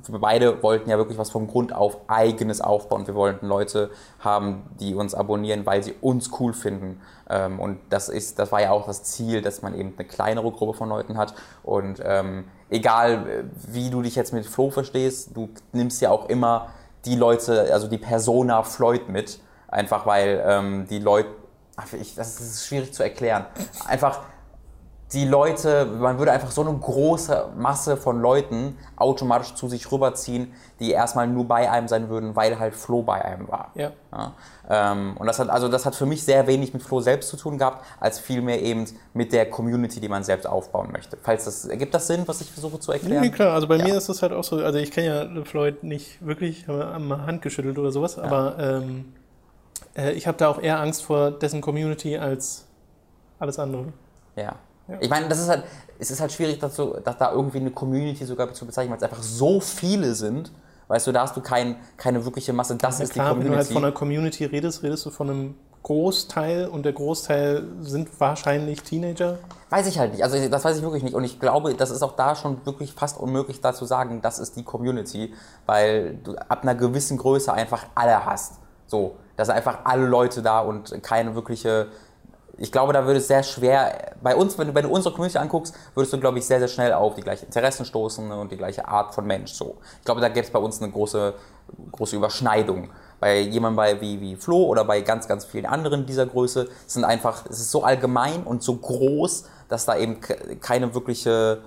wir beide wollten ja wirklich was vom Grund auf eigenes aufbauen. Wir wollten Leute haben, die uns abonnieren, weil sie uns cool finden. Ähm, Und das ist, das war ja auch das Ziel, dass man eben eine kleinere Gruppe von Leuten hat. Und ähm, egal äh, wie du dich jetzt mit Flo verstehst, du nimmst ja auch immer die Leute, also die Persona Floyd mit. Einfach weil ähm, die Leute, ach, ich, das ist schwierig zu erklären. Einfach die Leute, man würde einfach so eine große Masse von Leuten automatisch zu sich rüberziehen, die erstmal nur bei einem sein würden, weil halt Flo bei einem war. Ja. Ja, ähm, und das hat, also das hat für mich sehr wenig mit Flo selbst zu tun gehabt, als vielmehr eben mit der Community, die man selbst aufbauen möchte. Falls das, ergibt das Sinn, was ich versuche zu erklären? Nee, klar, also bei Ja. mir ist das halt auch so, also ich kenne ja LeFloid nicht wirklich, habe mal Hand geschüttelt oder sowas, aber ähm, äh, ich habe da auch eher Angst vor dessen Community als alles andere. Ja. Ja. Ich meine, das ist halt, es ist halt schwierig, dazu, dass da irgendwie eine Community sogar zu bezeichnen, weil es einfach so viele sind. Weißt du, da hast du kein, keine wirkliche Masse. Das Ja, ist klar, die wenn du halt Community. von einer Community redest, redest du von einem Großteil und der Großteil sind wahrscheinlich Teenager. Weiß ich halt nicht. Also das weiß ich wirklich nicht. Und ich glaube, das ist auch da schon wirklich fast unmöglich, da zu sagen, das ist die Community, weil du ab einer gewissen Größe einfach alle hast. So, da sind einfach alle Leute da und keine wirkliche. Ich glaube, da würde es sehr schwer. Bei uns, wenn du, wenn du unsere Community anguckst, würdest du, glaube ich, sehr, sehr schnell auf die gleichen Interessen stoßen und die gleiche Art von Mensch. So. Ich glaube, da gäbe es bei uns eine große, große Überschneidung. Bei jemandem bei, wie, wie Flo oder bei ganz, ganz vielen anderen dieser Größe sind einfach, es ist so allgemein und so groß, dass da eben ke- keine wirkliche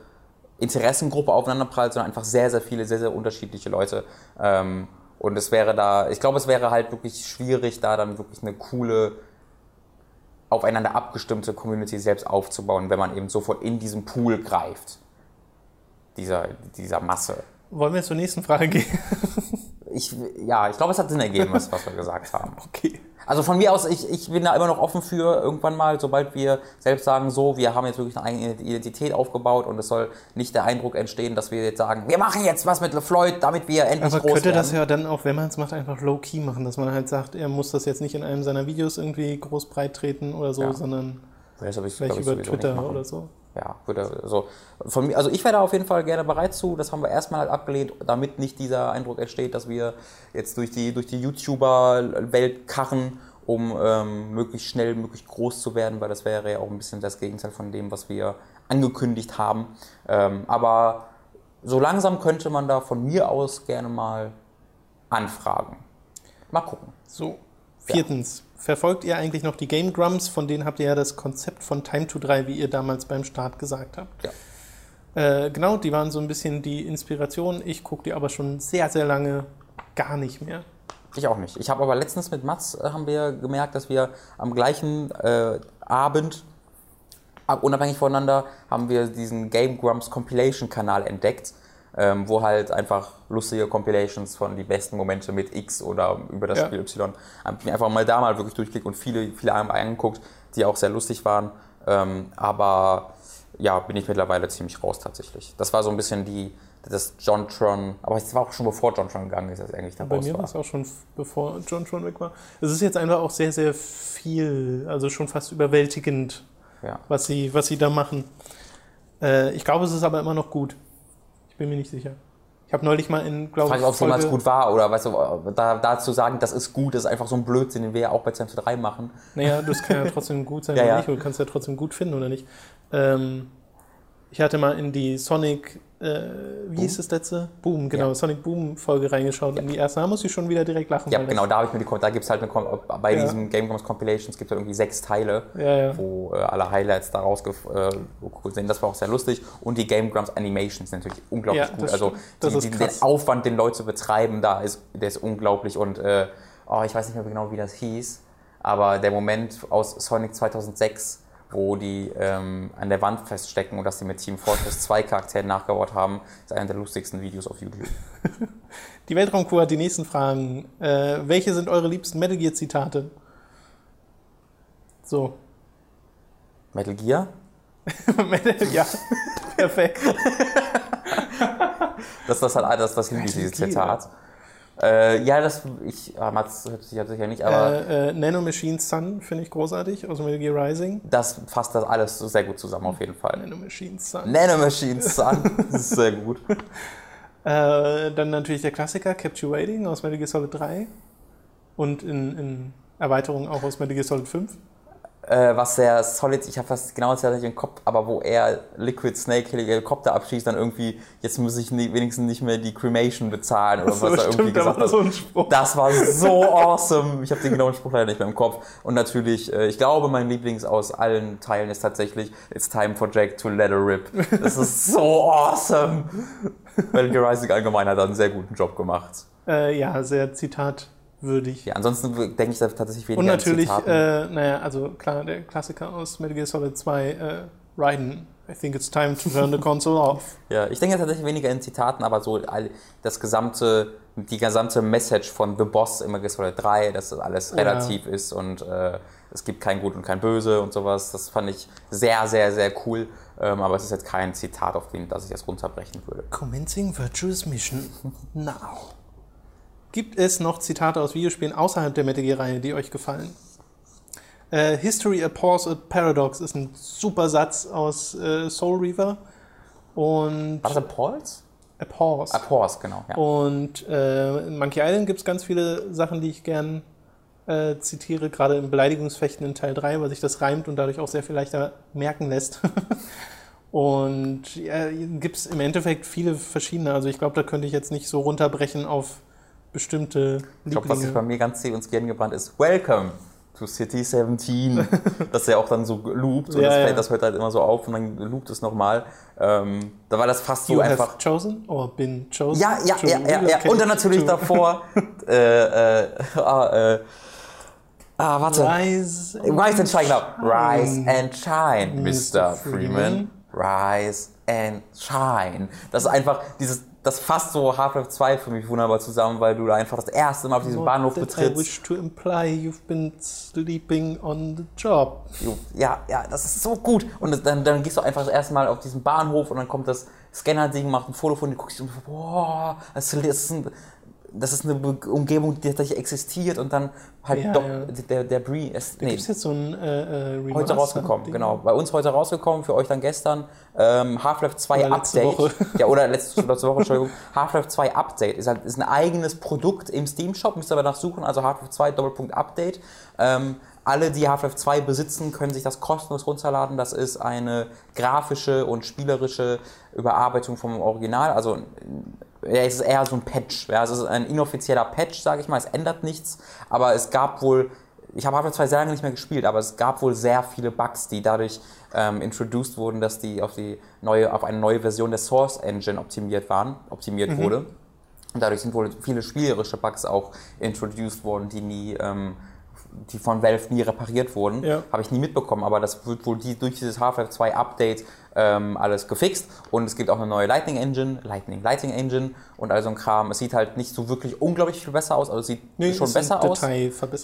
Interessengruppe aufeinander prallt, sondern einfach sehr, sehr viele, sehr, sehr unterschiedliche Leute. Ähm, Und es wäre da, ich glaube, es wäre halt wirklich schwierig, da dann wirklich eine coole, aufeinander abgestimmte Community selbst aufzubauen, wenn man eben sofort in diesen Pool greift. Dieser, dieser Masse. Wollen wir zur nächsten Frage gehen? Ich, ja, ich glaube, es hat Sinn ergeben, was, was wir gesagt haben. Okay. Also von mir aus, ich, ich bin da immer noch offen für irgendwann mal, sobald wir selbst sagen, so, wir haben jetzt wirklich eine eigene Identität aufgebaut und es soll nicht der Eindruck entstehen, dass wir jetzt sagen, wir machen jetzt was mit LeFloid, damit wir endlich Aber groß könnte werden. das ja dann auch, wenn man es macht, einfach low-key machen, dass man halt sagt, er muss das jetzt nicht in einem seiner Videos irgendwie groß breit treten oder so, Ja. sondern vielleicht über Twitter oder so. Ja, würde so. Von mir, also ich wäre da auf jeden Fall gerne bereit zu. Das haben wir erstmal halt abgelehnt, damit nicht dieser Eindruck entsteht, dass wir jetzt durch die, durch die YouTuber-Welt karren, um ähm, möglichst schnell, möglichst groß zu werden, weil das wäre ja auch ein bisschen das Gegenteil von dem, was wir angekündigt haben. Ähm, aber so langsam könnte man da von mir aus gerne mal anfragen. Mal gucken. So. Viertens, verfolgt ihr eigentlich noch die Game Grumps? Von denen habt ihr ja das Konzept von Time to 3, wie ihr damals beim Start gesagt habt. Ja. Äh, genau, die waren so ein bisschen die Inspiration. Ich gucke die aber schon sehr, sehr lange gar nicht mehr. Ich auch nicht. Ich habe aber letztens mit Mats äh, haben wir gemerkt, dass wir am gleichen äh, Abend, ab- unabhängig voneinander, haben wir diesen Game Grumps Compilation Kanal entdeckt, ähm, wo halt einfach lustige Compilations von die besten Momente mit X oder über das Ja. Spiel Y. Einfach mal da mal wirklich durchgeklickt und viele, viele haben angeguckt, die auch sehr lustig waren. Ähm, aber ja, bin ich mittlerweile ziemlich raus tatsächlich. Das war so ein bisschen die, das Jontron, aber es war auch schon bevor Jontron gegangen ist, als eigentlich da Bei mir war. es auch schon, bevor John schon weg war. Es ist jetzt einfach auch sehr, sehr viel, also schon fast überwältigend, Ja. was sie, was sie da machen. Äh, ich glaube, es ist aber immer noch gut. Ich bin mir nicht sicher. Ich habe neulich mal in, glaube Frage ich, ich, ob es jemals gut war oder weißt du, da, da zu sagen, das ist gut, ist einfach so ein Blödsinn, den wir ja auch bei Zamp 3 machen. Naja, das kann ja trotzdem gut sein Ja, oder ja. nicht. Du kannst ja trotzdem gut finden oder nicht. Ähm, ich hatte mal in die Sonic, äh, wie hieß das letzte? Boom, genau, Ja. Sonic Boom Folge reingeschaut. Und die erste, da muss ich schon wieder direkt lachen. Ja, genau, da habe ich mir die, da gibt es halt eine, bei Ja. diesen Game Grumps Compilations gibt es irgendwie sechs Teile, ja, ja. wo äh, alle Highlights da rausgeguckt sind. Das war auch sehr lustig. Und die Game Grumps Animations sind natürlich unglaublich Ja, gut. Also die, ist die, der Aufwand, den Leute betreiben, da ist, der ist unglaublich. Und äh, oh, ich weiß nicht mehr genau, wie das hieß, aber der Moment aus Sonic 2006, wo die ähm, an der Wand feststecken und dass sie mit Team Fortress 2 Charakteren nachgebaut haben, ist einer der lustigsten Videos auf YouTube. Die Weltraumkuh hat die nächsten Fragen. Äh, welche sind eure liebsten Metal Gear Zitate? So. Metal Gear? Metal, ja. Perfekt. Das, das hat das, das liebt dieses Gear. Zitat. Äh, ja, das, ich, ah, Mats hört sich sicher nicht, aber äh, äh, Nano Machine Sun finde ich großartig aus Metal Gear Rising. das fasst das alles sehr gut zusammen auf jeden Fall. Nano Machine Sun. Nanomachines Sun, das ist sehr gut. Äh, dann natürlich der Klassiker Capturating aus Metal Gear Solid 3 und in, in Erweiterung auch aus Metal Gear Solid 5. Äh, was der Solid, ich habe fast genau das nicht im Kopf, aber wo er Liquid Snake Helikopter abschießt, dann irgendwie, jetzt muss ich nie, wenigstens nicht mehr die Cremation bezahlen oder was er irgendwie da gesagt war hat. so ein Spruch. Das war so awesome. Ich habe den genauen Spruch leider nicht mehr im Kopf. Und natürlich, äh, ich glaube, mein Lieblings aus allen Teilen ist tatsächlich It's time for Jack to let her rip. Das ist so awesome. Metal Gear Rising allgemein hat da einen sehr guten Job gemacht. Äh, ja, sehr zitatwürdig. Ja, ansonsten denke ich da tatsächlich weniger Und an natürlich, äh, naja, also klar, der Klassiker aus Metal Gear Solid 2, äh, Raiden. I think it's time to turn the console off. Ja, ich denke tatsächlich weniger in Zitaten, aber so all, das gesamte, die gesamte Message von The Boss im Metal Gear Solid 3, dass das alles Ja. relativ ist und äh, es gibt kein Gut und kein Böse und sowas. Das fand ich sehr, sehr, sehr cool. Ähm, aber es ist jetzt kein Zitat, auf den, das ich jetzt runterbrechen würde. Commencing Virtuous Mission now. Gibt es noch Zitate aus Videospielen außerhalb der Metal Gear-Reihe, die euch gefallen? Äh, History, a Pause, a Paradox ist ein super Satz aus äh, Soul Reaver. Und War das ein Pauls? a Pause. Ah, Pause, genau. Ja. Und äh, in Monkey Island gibt es ganz viele Sachen, die ich gern äh, zitiere, gerade im Beleidigungsfechten in Teil 3, weil sich das reimt und dadurch auch sehr viel leichter merken lässt. und ja, gibt es im Endeffekt viele verschiedene. Also ich glaube, da könnte ich jetzt nicht so runterbrechen auf bestimmte Ich glaube, was sich bei Lieblinge. mir ganz zäh ins Gehirn gebrannt ist, Welcome to City 17, dass er auch dann so loopt und Ja, das, ja. das hört halt immer so auf und dann loopt es nochmal. Ähm, da war das fast so You einfach. have chosen or been chosen? Ja, ja, ja, ja, ja. Und dann natürlich davor, äh, äh, ah, äh, ah, warte. Rise. Rise and Shine, genau. Rise and Shine, Mr. Mr. Freeman. Rise and Shine. Das ist einfach dieses, das fasst so Half-Life 2 für mich wunderbar zusammen, weil du da einfach das erste Mal auf diesen Not Bahnhof that I betrittst. wish to imply you've been sleeping on the job. Jo, Ja, ja, das ist so gut. Und dann, dann gehst du einfach das erste Mal auf diesen Bahnhof und dann kommt das Scanner-Ding, macht ein Foto von dir, guckst du und boah, das ist, ein, das ist eine Be- Umgebung, die tatsächlich existiert und dann halt Ja, doch ja. der, der Bree ist, Da nee, gibt es jetzt so ein äh, äh, heute rausgekommen, Ding. genau. Bei uns heute rausgekommen, für euch dann gestern. Ähm, Half-Life 2 Oder Update. Ja, oder letzte, letzte Woche, Entschuldigung. Half-Life 2 Update ist, halt, ist ein eigenes Produkt im Steam-Shop, müsst ihr aber nachsuchen, also Half-Life 2 Doppelpunkt Update. Ähm, alle, die Half-Life 2 besitzen, können sich das kostenlos runterladen. Das ist eine grafische und spielerische Überarbeitung vom Original. Also ja, es ist eher so ein Patch. Ja, es ist ein inoffizieller Patch, sage ich mal. Es ändert nichts, aber es gab wohl ich habe Half-Life 2 sehr lange nicht mehr gespielt, aber es gab wohl sehr viele Bugs, die dadurch ähm, introduced wurden, dass die auf die neue, auf eine neue Version der Source Engine optimiert waren, optimiert Mhm. wurde. Und dadurch sind wohl viele spielerische Bugs auch introduced worden, die nie, ähm, die von Valve nie repariert wurden. Ja. Habe ich nie mitbekommen, aber das wird wohl die, durch dieses Half-Life 2 Update ähm, alles gefixt. Und es gibt auch eine neue Lightning Engine, Lightning, Lighting Engine und all so ein Kram. Es sieht halt nicht so wirklich unglaublich viel besser aus, also es sieht Nee, schon ein besser aus.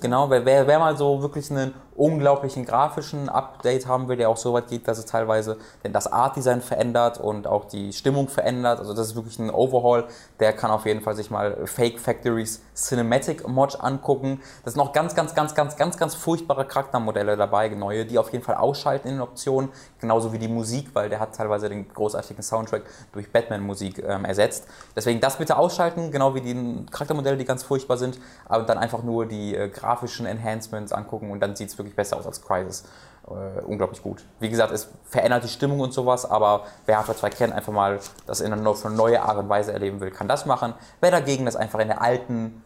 Genau, wer, wer, wer mal so wirklich einen unglaublichen grafischen Update haben will, der auch so weit geht, dass es teilweise denn das Art-Design verändert und auch die Stimmung verändert, also das ist wirklich ein Overhaul, der kann auf jeden Fall sich mal Fake Factories Cinematic Mod angucken. Das sind noch ganz, ganz, ganz, ganz, ganz, ganz furchtbare Charaktermodelle dabei, neue, die auf jeden Fall ausschalten in den Optionen, genauso wie die Musik, weil der hat teilweise den großartigen Soundtrack durch Batman-Musik ähm, ersetzt. Deswegen das bitte ausschalten, genau wie die Charaktermodelle, die ganz furchtbar sind, aber dann einfach nur die äh, grafischen Enhancements angucken und dann sieht es wirklich besser aus als Crisis. Äh, unglaublich gut. Wie gesagt, es verändert die Stimmung und sowas, aber wer Half-Life 2 kennt, einfach mal das in einer neue Art und Weise erleben will, kann das machen. Wer dagegen das einfach in der alten,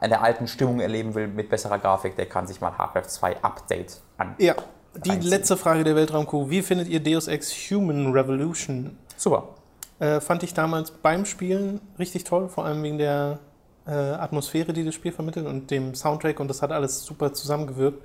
in der alten Stimmung erleben will mit besserer Grafik, der kann sich mal Half-Life 2 Update an. Ja, die Einziehen. letzte Frage der Weltraumkuh. Wie findet ihr Deus Ex Human Revolution? Super. Äh, fand ich damals beim Spielen richtig toll, vor allem wegen der äh, Atmosphäre, die das Spiel vermittelt und dem Soundtrack und das hat alles super zusammengewirkt.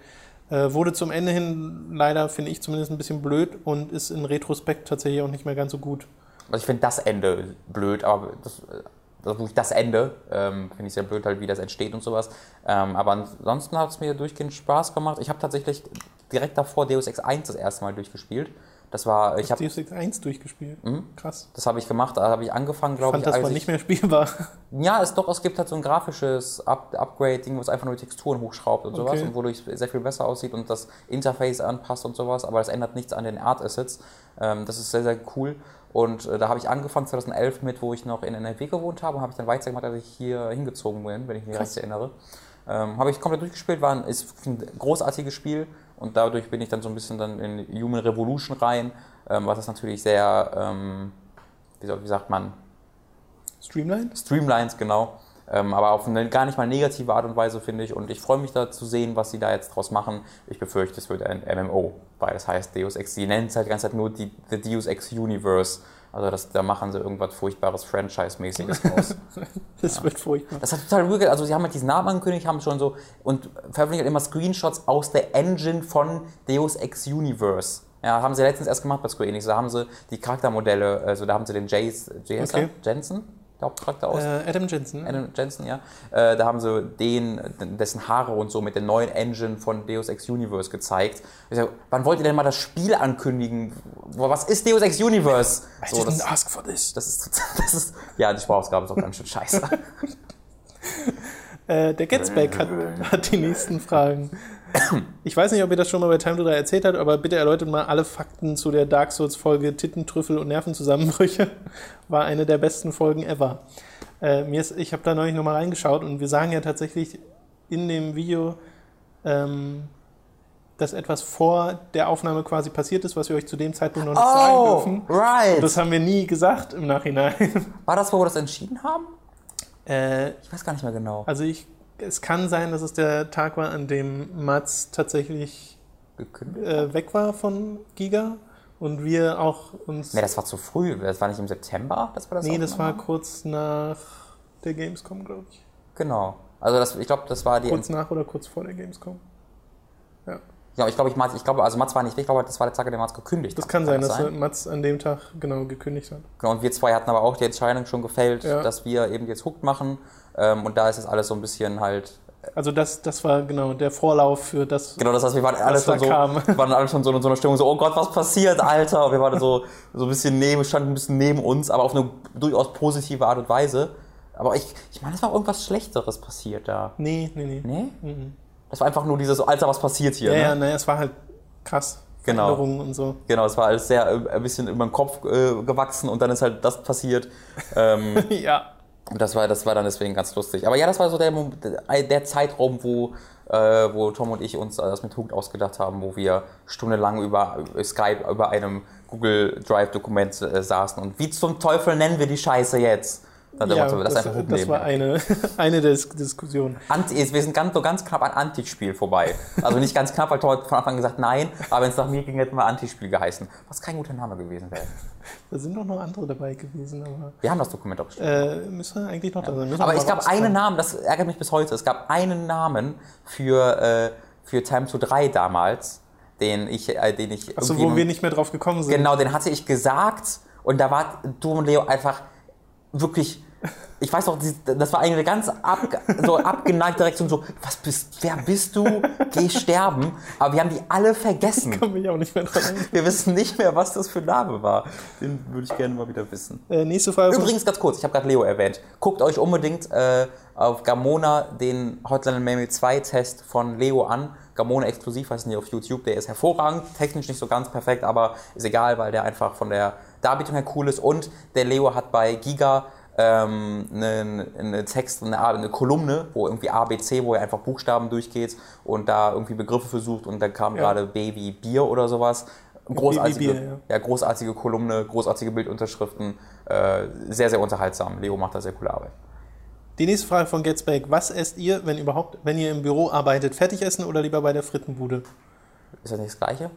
Äh, wurde zum Ende hin leider, finde ich zumindest, ein bisschen blöd und ist in Retrospekt tatsächlich auch nicht mehr ganz so gut. Also ich finde das Ende blöd, aber das, äh, das, wirklich das Ende ähm, finde ich sehr blöd, halt, wie das entsteht und sowas. Ähm, aber ansonsten hat es mir durchgehend Spaß gemacht. Ich habe tatsächlich direkt davor Deus Ex 1 das erste Mal durchgespielt. Das war, ich habe Deus Ex 1 durchgespielt. Mhm. Krass. das habe ich gemacht, da habe ich angefangen, Ich glaube fand, ich. das als war ich- nicht mehr spielbar. Ja, es doch, es gibt halt so ein grafisches Up Upgrade-Ding, was einfach nur die Texturen hochschraubt und sowas Okay. und wodurch es sehr viel besser aussieht und das Interface anpasst und sowas, aber das ändert nichts an den Art Assets. Ähm, das ist sehr, sehr cool. Und äh, da habe ich angefangen 2011 mit, wo ich noch in NRW gewohnt habe, und habe ich dann weitergemacht, als ich hier hingezogen bin, wenn ich mich Krass. recht erinnere. Ähm, habe ich komplett durchgespielt, war ein, ist ein großartiges Spiel und dadurch bin ich dann so ein bisschen dann in Human Revolution rein, ähm, was das natürlich sehr, ähm, wie, sagt man, Streamline? Streamlines, genau. Ähm, aber auf eine gar nicht mal negative Art und Weise, finde ich. Und ich freue mich da zu sehen, was sie da jetzt draus machen. Ich befürchte, es wird ein MMO, weil das heißt Deus Ex. Sie nennen es halt die ganze Zeit nur die, The Deus Ex Universe. Also das, da machen sie irgendwas furchtbares Franchise-mäßiges draus. Das wird furchtbar. Das hat total weird. Also sie haben halt diesen Namen angekündigt, haben schon so und veröffentlichen halt immer Screenshots aus der Engine von Deus Ex Universe. Ja, haben sie letztens erst gemacht bei Square Enix. Da haben sie die Charaktermodelle, also da haben sie den Jace, er? Okay. Jensen, der Hauptcharakter aus. Äh, Adam Jensen. Adam Jensen, ja. Äh, da haben sie den, dessen Haare und so mit der neuen Engine von Deus Ex Universe gezeigt. Ich sag, wann wollt ihr denn mal das Spiel ankündigen? Was ist Deus Ex Universe? I So, das, didn't ask for this. das ist total- das ist, ja, die Sprachausgabe ist auch ganz schön scheiße. Äh, der Getsback hat, hat die nächsten Fragen. Ich weiß nicht, ob ihr das schon mal bei Time to Die erzählt habt, aber bitte erläutert mal alle Fakten zu der Dark Souls-Folge Tittentrüffel und Nervenzusammenbrüche. War eine der besten Folgen ever. Äh, mir ist, ich habe da neulich nochmal reingeschaut und wir sagen ja tatsächlich in dem Video, ähm, dass etwas vor der Aufnahme quasi passiert ist, was wir euch zu dem Zeitpunkt noch nicht sagen dürfen. Oh, right. Das haben wir nie gesagt im Nachhinein. War das, wo wir das entschieden haben? äh, Ich weiß gar nicht mehr genau. also ich es kann sein, dass es der Tag war, an dem Mats tatsächlich äh, weg war von Giga und wir auch uns. Nee, das war zu früh. Das war nicht im September, dass wir das nee, das war kurz nach der Gamescom, glaube ich. Genau. Also das, ich glaube, das war die. Kurz nach oder kurz vor der Gamescom. Ja. Ja, ich glaube, ich, Mats- ich glaube, also Mats war nicht weg, ich glaube, das war der Tag, an dem Mats gekündigt Das hat. kann sein, dass Mats an dem Tag genau gekündigt hat. Genau, und wir zwei hatten aber auch die Entscheidung schon gefällt, Ja. dass wir eben jetzt Hooked machen. Ähm, und da ist das alles so ein bisschen halt. Also das, das war genau der Vorlauf für das. Genau, das heißt, wir waren alle da schon so, kam. waren alle schon so in so einer Stimmung, so, oh Gott, was passiert, Alter? Und wir waren so, so ein bisschen neben, standen ein bisschen neben uns, aber auf eine durchaus positive Art und Weise. Aber ich, ich meine, es war irgendwas Schlechteres passiert da. Nee, nee, nee. Nee? Das war einfach nur dieses, Alter, was passiert hier? Ja, ne? ja, naja, es war halt krass. Genau. Und so. Genau, es war alles sehr äh, ein bisschen in meinem Kopf äh, gewachsen und dann ist halt das passiert. Ähm, ja. Und das war, das war dann deswegen ganz lustig. Aber ja, das war so der, Mom- der Zeitraum, wo, äh, wo Tom und ich uns das mit Hooked ausgedacht haben, wo wir stundenlang über Skype über einem Google Drive-Dokument äh, saßen. Und wie zum Teufel nennen wir die Scheiße jetzt? Dann ja das, das umnehmen. war eine, eine der Dis- Diskussionen. Anti, wir sind ganz, so ganz knapp an Antispiel vorbei. Also nicht ganz knapp, weil hat von Anfang an gesagt nein, aber wenn es nach mir ging, hätten wir Antispiel geheißen. Was kein guter Name gewesen wäre. Da sind doch noch andere dabei gewesen, aber Wir haben das Dokument auch bestellt. äh, müssen wir eigentlich noch da sein. Müssen wir Aber es gab einen Namen, das ärgert mich bis heute. Es gab einen Namen für, äh, für Time to 3 damals, den ich, äh, den ich Achso, wo wir nicht mehr drauf gekommen sind. Genau, den hatte ich gesagt und da war du und Leo einfach wirklich. Ich weiß noch, das war eine ganz ab, so abgeneigte Reaktion, so, was bist, wer bist du? Geh sterben. Aber wir haben die alle vergessen. Kann mich auch nicht mehr dran. Wir wissen nicht mehr, was das für ein Name war. Den würde ich gerne mal wieder wissen. Äh, nächste Frage. Übrigens ganz kurz, ich habe gerade Leo erwähnt. Guckt euch unbedingt äh, auf Gamona den Hotline Miami 2 Test von Leo an. Gamona exklusiv, heißt nicht auf YouTube. Der ist hervorragend, technisch nicht so ganz perfekt, aber ist egal, weil der einfach von der Darbietung her cool ist. Und der Leo hat bei Giga ähm, einen, einen Text, eine, eine Kolumne, wo irgendwie A, B, C, wo er einfach Buchstaben durchgeht und da irgendwie Begriffe versucht und dann kam Ja. gerade Baby Bier oder sowas. Großartige, Bier, ja. ja, großartige Kolumne, großartige Bildunterschriften, äh, sehr, sehr unterhaltsam. Leo macht da sehr coole Arbeit. Die nächste Frage von Getsback. Was esst ihr, wenn überhaupt, wenn ihr im Büro arbeitet? Fertig essen oder lieber bei der Frittenbude? Ist das nicht das Gleiche?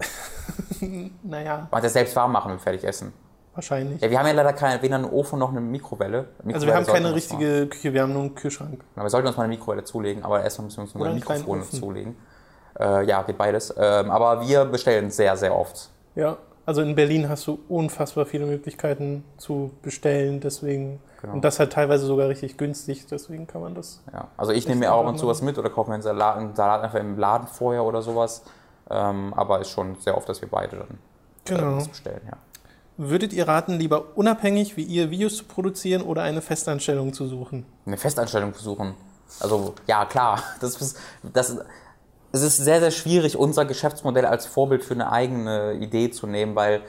Naja, Man hat ja selbst warm machen und fertig essen. Wahrscheinlich. Ja, wir haben ja leider keine, weder einen Ofen noch eine Mikrowelle. Mikrowelle Also wir haben keine richtige Küche, wir haben nur einen Kühlschrank. Mal, aber wir sollten uns mal eine Mikrowelle zulegen, aber erstmal müssen wir uns nur Oder ein einen kleinen Mikrofon Ofen. zulegen. Äh, ja, geht beides. Ähm, aber wir bestellen sehr, sehr oft. Ja, also in Berlin hast du unfassbar viele Möglichkeiten zu bestellen, deswegen Genau. und das halt teilweise sogar richtig günstig, deswegen kann man das. Ja. Also ich nehme mir auch ab und zu mal. was mit oder kaufe mir einen Salat, einen Salat einfach im Laden vorher oder sowas. Ähm, aber ist schon sehr oft, dass wir beide dann äh, Genau. was bestellen. Ja. Würdet ihr raten, lieber unabhängig wie ihr Videos zu produzieren oder eine Festanstellung zu suchen? eine Festanstellung versuchen. Also ja, klar, das ist, das, es ist sehr, sehr schwierig, unser Geschäftsmodell als Vorbild für eine eigene Idee zu nehmen, weil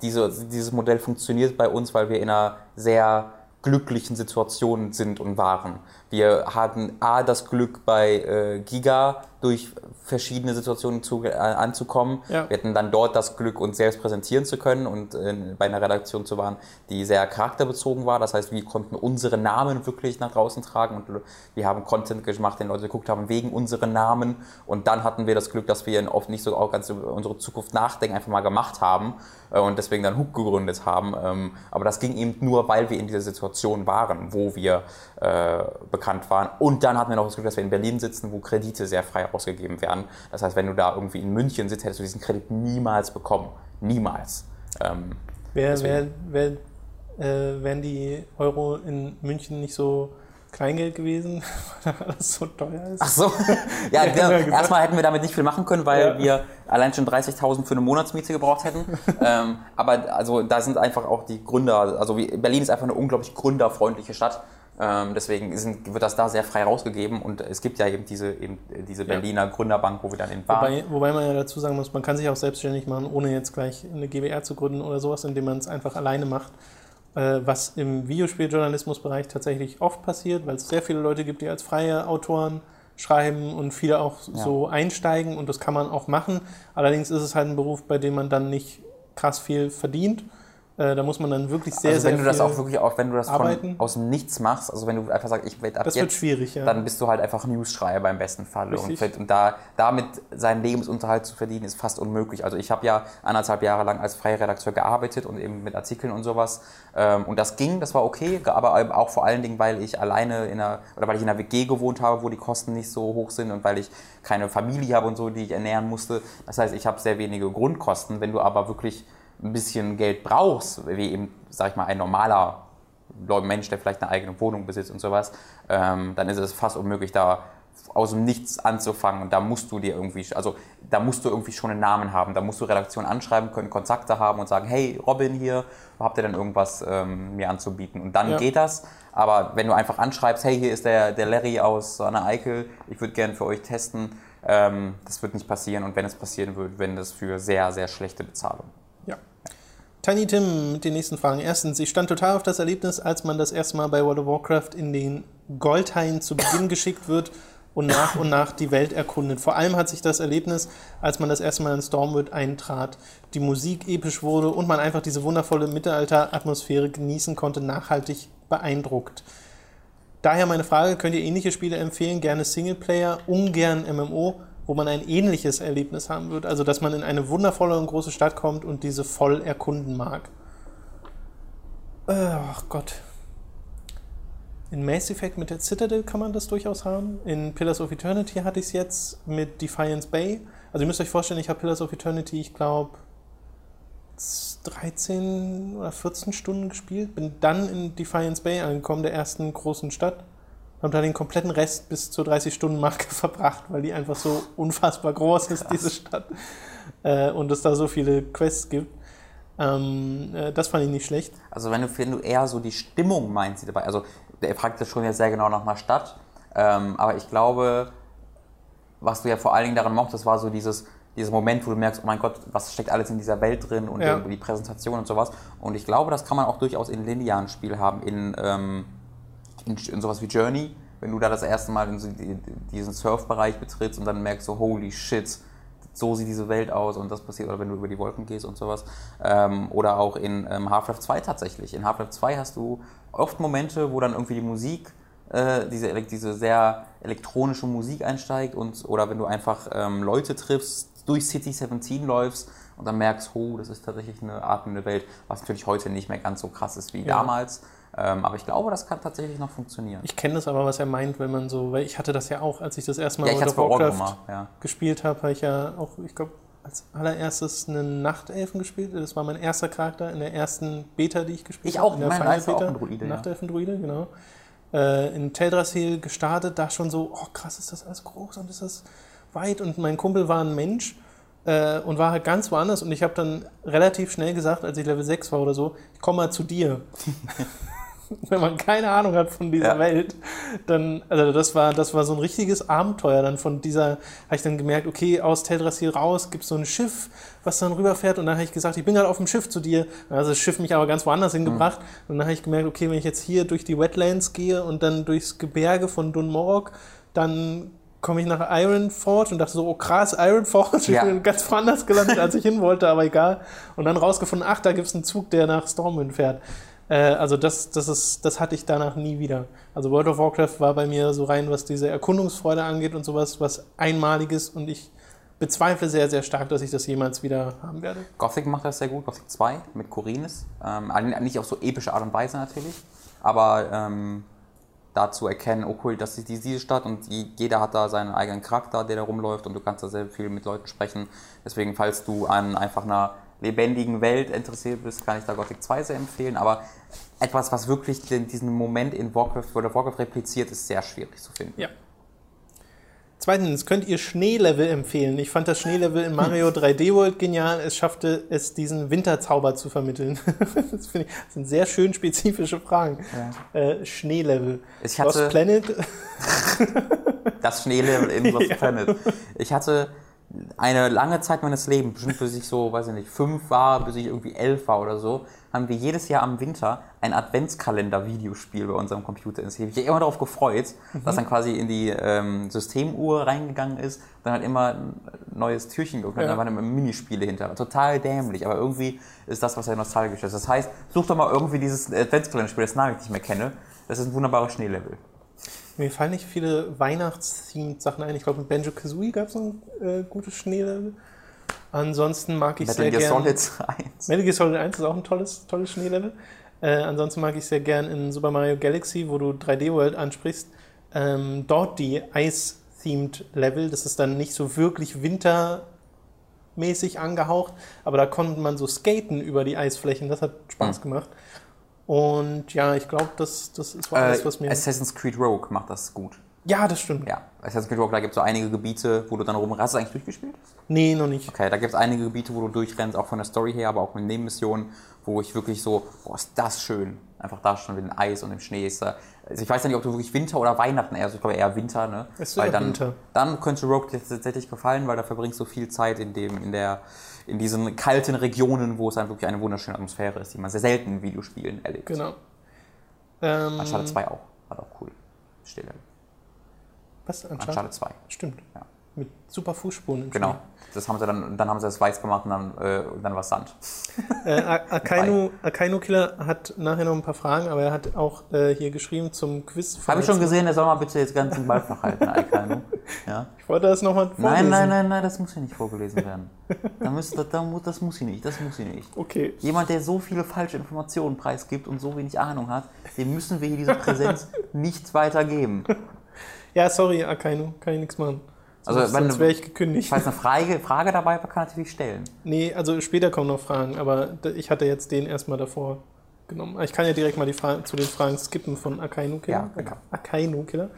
diese, dieses Modell funktioniert bei uns, weil wir in einer sehr glücklichen Situation sind und waren. Wir hatten A, das Glück bei äh, Giga durch verschiedene Situationen zu, äh, anzukommen. Ja. Wir hatten dann dort das Glück, uns selbst präsentieren zu können und äh, bei einer Redaktion zu waren, die sehr charakterbezogen war. Das heißt, wir konnten unsere Namen wirklich nach draußen tragen und wir haben Content gemacht, den Leute geguckt haben wegen unseren Namen. Und dann hatten wir das Glück, dass wir oft nicht so auch ganz über unsere Zukunft nachdenken, einfach mal gemacht haben äh, und deswegen dann Hook gegründet haben. Ähm, aber das ging eben nur, weil wir in dieser Situation waren, wo wir äh, bekannt waren. Und dann hatten wir noch das Glück, dass wir in Berlin sitzen, wo Kredite sehr frei ausgegeben werden. Das heißt, wenn du da irgendwie in München sitzt, hättest du diesen Kredit niemals bekommen. Niemals. Ähm, Wer, wer, wer, äh, wären die Euro in München nicht so Kleingeld gewesen, weil da alles so teuer ist? Ach so. ja, Ja, genau. gesagt. erstmal hätten wir damit nicht viel machen können, weil Ja. wir allein schon 30.000 für eine Monatsmiete gebraucht hätten. ähm, aber also da sind einfach auch die Gründer, also Berlin ist einfach eine unglaublich gründerfreundliche Stadt. Ähm, deswegen sind, wird das da sehr frei rausgegeben und es gibt ja eben diese, eben diese Berliner Gründerbank, wo wir dann in waren. Wobei, wobei man ja dazu sagen muss, man kann sich auch selbstständig machen, ohne jetzt gleich eine GbR zu gründen oder sowas, indem man es einfach alleine macht. Äh, was im Videospieljournalismusbereich tatsächlich oft passiert, weil es sehr viele Leute gibt, die als freie Autoren schreiben und viele auch Ja. so einsteigen und das kann man auch machen. Allerdings ist es halt ein Beruf, bei dem man dann nicht krass viel verdient. Äh, da muss man dann wirklich sehr, also wenn sehr du das auch wirklich auch, wenn du das arbeiten. von, aus dem Nichts machst, also wenn du einfach sagst, ich werde ab Das jetzt, wird schwierig, ja. dann bist du halt einfach Newsschreiber im besten Fall. Und, Richtig. und da, damit seinen Lebensunterhalt zu verdienen, ist fast unmöglich. Also ich habe ja anderthalb Jahre lang als freier Redakteur gearbeitet und eben mit Artikeln und sowas. Ähm, Und das ging, das war okay, aber auch vor allen Dingen, weil ich alleine in einer, oder weil ich in einer WG gewohnt habe, wo die Kosten nicht so hoch sind und weil ich keine Familie habe und so, die ich ernähren musste. Das heißt, ich habe sehr wenige Grundkosten. Wenn du aber wirklich ein bisschen Geld brauchst, wie eben, sag ich mal, ein normaler Mensch, der vielleicht eine eigene Wohnung besitzt und sowas, ähm, dann ist es fast unmöglich, da aus dem Nichts anzufangen. Und da musst du dir irgendwie, also da musst du irgendwie schon einen Namen haben. Da musst du Redaktion anschreiben können, Kontakte haben und sagen, hey, Robin hier, habt ihr denn irgendwas ähm, mir anzubieten? Und dann Ja. geht das. Aber wenn du einfach anschreibst, hey, hier ist der, der Larry aus Anna Eickel, ich würde gerne für euch testen, ähm, das wird nicht passieren. Und wenn es passieren würde, wenn das für sehr, sehr schlechte Bezahlung. Tiny Tim mit den nächsten Fragen. Erstens, ich stand total auf das Erlebnis, als man das erste Mal bei World of Warcraft in den Goldhain zu Beginn geschickt wird und nach und nach die Welt erkundet. Vor allem hat sich das Erlebnis, als man das erste Mal in Stormwood eintrat, die Musik episch wurde und man einfach diese wundervolle Mittelalter-Atmosphäre genießen konnte, nachhaltig beeindruckt. Daher meine Frage, könnt ihr ähnliche Spiele empfehlen? Gerne Singleplayer, ungern MMO, wo man ein ähnliches Erlebnis haben wird. Also, dass man in eine wundervolle und große Stadt kommt und diese voll erkunden mag. Äh, Ach Gott. In Mass Effect mit der Citadel kann man das durchaus haben. In Pillars of Eternity hatte ich es jetzt mit Defiance Bay. Also ihr müsst euch vorstellen, ich habe Pillars of Eternity, ich glaube, 13 oder 14 Stunden gespielt. Bin dann in Defiance Bay angekommen, der ersten großen Stadt. Habe da den kompletten Rest bis zur 30-Stunden-Marke verbracht, weil die einfach so unfassbar groß ist, diese Stadt. Äh, und es da so viele Quests gibt. Ähm, äh, das fand ich nicht schlecht. Also wenn du, wenn du eher so die Stimmung meinst, die dabei, also er fragt das schon jetzt sehr genau nach einer Stadt, ähm, aber ich glaube, was du ja vor allen Dingen daran mochtest, war so dieses, dieses Moment, wo du merkst, oh mein Gott, was steckt alles in dieser Welt drin und Ja. die Präsentation und sowas. Und ich glaube, das kann man auch durchaus in linearen Spiel haben, in, ähm, in, in sowas wie Journey, wenn du da das erste Mal in so die, diesen Surfbereich betrittst und dann merkst so, holy shit, so sieht diese Welt aus und das passiert, oder wenn du über die Wolken gehst und sowas. Ähm, oder auch in ähm, Half-Life 2 tatsächlich. In Half-Life 2 hast du oft Momente, wo dann irgendwie die Musik, äh, diese, diese sehr elektronische Musik einsteigt und oder wenn du einfach ähm, Leute triffst, durch City 17 läufst und dann merkst, oh, das ist tatsächlich eine atmende Welt, was natürlich heute nicht mehr ganz so krass ist wie Ja. damals. Ähm, aber ich glaube, das kann tatsächlich noch funktionieren. Ich kenne das aber, was er meint, wenn man so, weil ich hatte das ja auch, als ich das erste Mal ja, ich World of Warcraft ja. gespielt habe, habe ich ja auch, ich glaube, als allererstes einen Nachtelfen gespielt. Das war mein erster Charakter in der ersten Beta, die ich gespielt Ich habe. auch, in der mein erster auch Beta. ein Druide, ja. Nachtelfen-Druide, genau. Äh, in Teldrassil gestartet, da schon so, oh krass, ist das alles groß und ist das weit. Und mein Kumpel war ein Mensch äh, und war halt ganz woanders. Und ich habe dann relativ schnell gesagt, als ich Level 6 war oder so, ich komme mal zu dir. Wenn man keine Ahnung hat von dieser Ja. Welt, dann, also das war, das war so ein richtiges Abenteuer. Dann von dieser, habe ich dann gemerkt, okay, aus Teldrassil raus gibt es so ein Schiff, was dann rüberfährt. Und dann habe ich gesagt, ich bin gerade auf dem Schiff zu dir. Dann hat das Schiff mich aber ganz woanders hingebracht. Und dann habe ich gemerkt, okay, wenn ich jetzt hier durch die Wetlands gehe und dann durchs Gebirge von Dunmorok, dann komme ich nach Ironforge und dachte so, oh krass, Ironforge. Ich Ja. bin ganz woanders gelandet, als ich hin wollte, aber egal. Und dann rausgefunden, ach, da gibt es einen Zug, der nach Stormwind fährt. Äh, also das, das, ist, das hatte ich danach nie wieder. Also World of Warcraft war bei mir so rein, was diese Erkundungsfreude angeht und sowas, was Einmaliges und ich bezweifle sehr, sehr stark, dass ich das jemals wieder haben werde. Gothic macht das sehr gut, Gothic 2 mit Corines. Ähm, nicht auf so epische Art und Weise natürlich, aber ähm, da zu erkennen, oh cool, das ist die- diese Stadt und je- jeder hat da seinen eigenen Charakter, der da rumläuft und du kannst da sehr viel mit Leuten sprechen. Deswegen, falls du an einfach einer lebendigen Welt interessiert bist, kann ich da Gothic 2 sehr empfehlen. Aber etwas, was wirklich den, diesen Moment in Warcraft oder Warcraft repliziert, ist sehr schwierig zu finden. Ja. Zweitens, könnt ihr Schneelevel empfehlen? Ich fand das Schneelevel in Mario 3D World genial. Es schaffte es, diesen Winterzauber zu vermitteln. das, ich, das sind sehr schön spezifische Fragen. Äh, Schneelevel. Ich Lost hatte- Planet, Das Schneelevel in Lost Ja. Planet. Ich hatte eine lange Zeit meines Lebens, bestimmt bis ich so, weiß ich nicht, fünf war, bis ich irgendwie elf war oder so, haben wir jedes Jahr am Winter ein Adventskalender-Videospiel bei unserem Computer installiert. Ich habe mich immer darauf gefreut, mhm. dass dann quasi in die ähm, Systemuhr reingegangen ist, dann halt immer ein neues Türchen geöffnet, ja. dann waren immer Minispiele hinter. Total dämlich, aber irgendwie ist das, was ja nostalgisch ist. Das heißt, such doch mal irgendwie dieses Adventskalender-Spiel, das Name ich nicht mehr kenne. Das ist ein wunderbares Schneelevel. Mir fallen nicht viele Weihnachts-Sachen ein. Ich glaube, in Banjo Kazooie gab es ein äh, gutes Schneelevel. Ansonsten mag ich Metal sehr gerne. Metal Gear Solid 1. Metal Gear Solid 1 ist auch ein tolles, tolles Schneelevel. Äh, ansonsten mag ich sehr gern in Super Mario Galaxy, wo du 3D World ansprichst, ähm, dort die Ice-themed Level. Das ist dann nicht so wirklich wintermäßig angehaucht, aber da konnte man so skaten über die Eisflächen. Das hat Spaß mhm. gemacht. Und ja, ich glaube, das, das ist alles, äh, was mir. Assassin's Creed Rogue macht das gut. Ja, das stimmt. Ja, Assassin's Creed Rogue, da gibt es so einige Gebiete, wo du dann rum. Hast du eigentlich durchgespielt? Nee, noch nicht. Okay, da gibt es einige Gebiete, wo du durchrennst, auch von der Story her, aber auch mit Nebenmissionen, wo ich wirklich so, boah, ist das schön. Einfach da schon mit dem Eis und dem Schnee ist da. Also ich weiß ja nicht, ob du wirklich Winter oder Weihnachten eher, also ich glaube eher Winter, ne? Es ist weil dann, Winter. Dann könnte Rogue dir tatsächlich gefallen, weil da verbringst du viel Zeit in dem, in der, in diesen kalten Regionen, wo es dann wirklich eine wunderschöne Atmosphäre ist, die man sehr selten in Videospielen erlebt. Genau. Ähm, Uncharted 2 auch. War auch cool. Stille. Was? Uncharted, Uncharted 2. Stimmt. Ja. Mit super Fußspuren. Genau. Das haben sie dann, dann haben sie das weiß gemacht und dann, äh, dann war es Sand. Äh, Akainu, Akainu Killer hat nachher noch ein paar Fragen, aber er hat auch äh, hier geschrieben zum Quiz. Habe ich schon gesehen, der soll mal bitte jetzt ganz den Ball verhalten, Akainu. Ja. Ich wollte das nochmal vorlesen. Nein, nein, nein, nein, das muss hier nicht vorgelesen werden. da müsst, da, das muss hier nicht, das muss hier nicht. Okay. Jemand, der so viele falsche Informationen preisgibt und so wenig Ahnung hat, dem müssen wir hier diese Präsenz nicht weitergeben. Ja, sorry, Akainu, kann ich nichts machen. Also, sonst, sonst wäre ich gekündigt. Falls eine Frage, Frage dabei war, kann natürlich stellen. Nee, also später kommen noch Fragen, aber ich hatte jetzt den erstmal davor genommen. Ich kann ja direkt mal die Frage, zu den Fragen skippen von Akainu Killer. Ja, genau. Akainu Killer.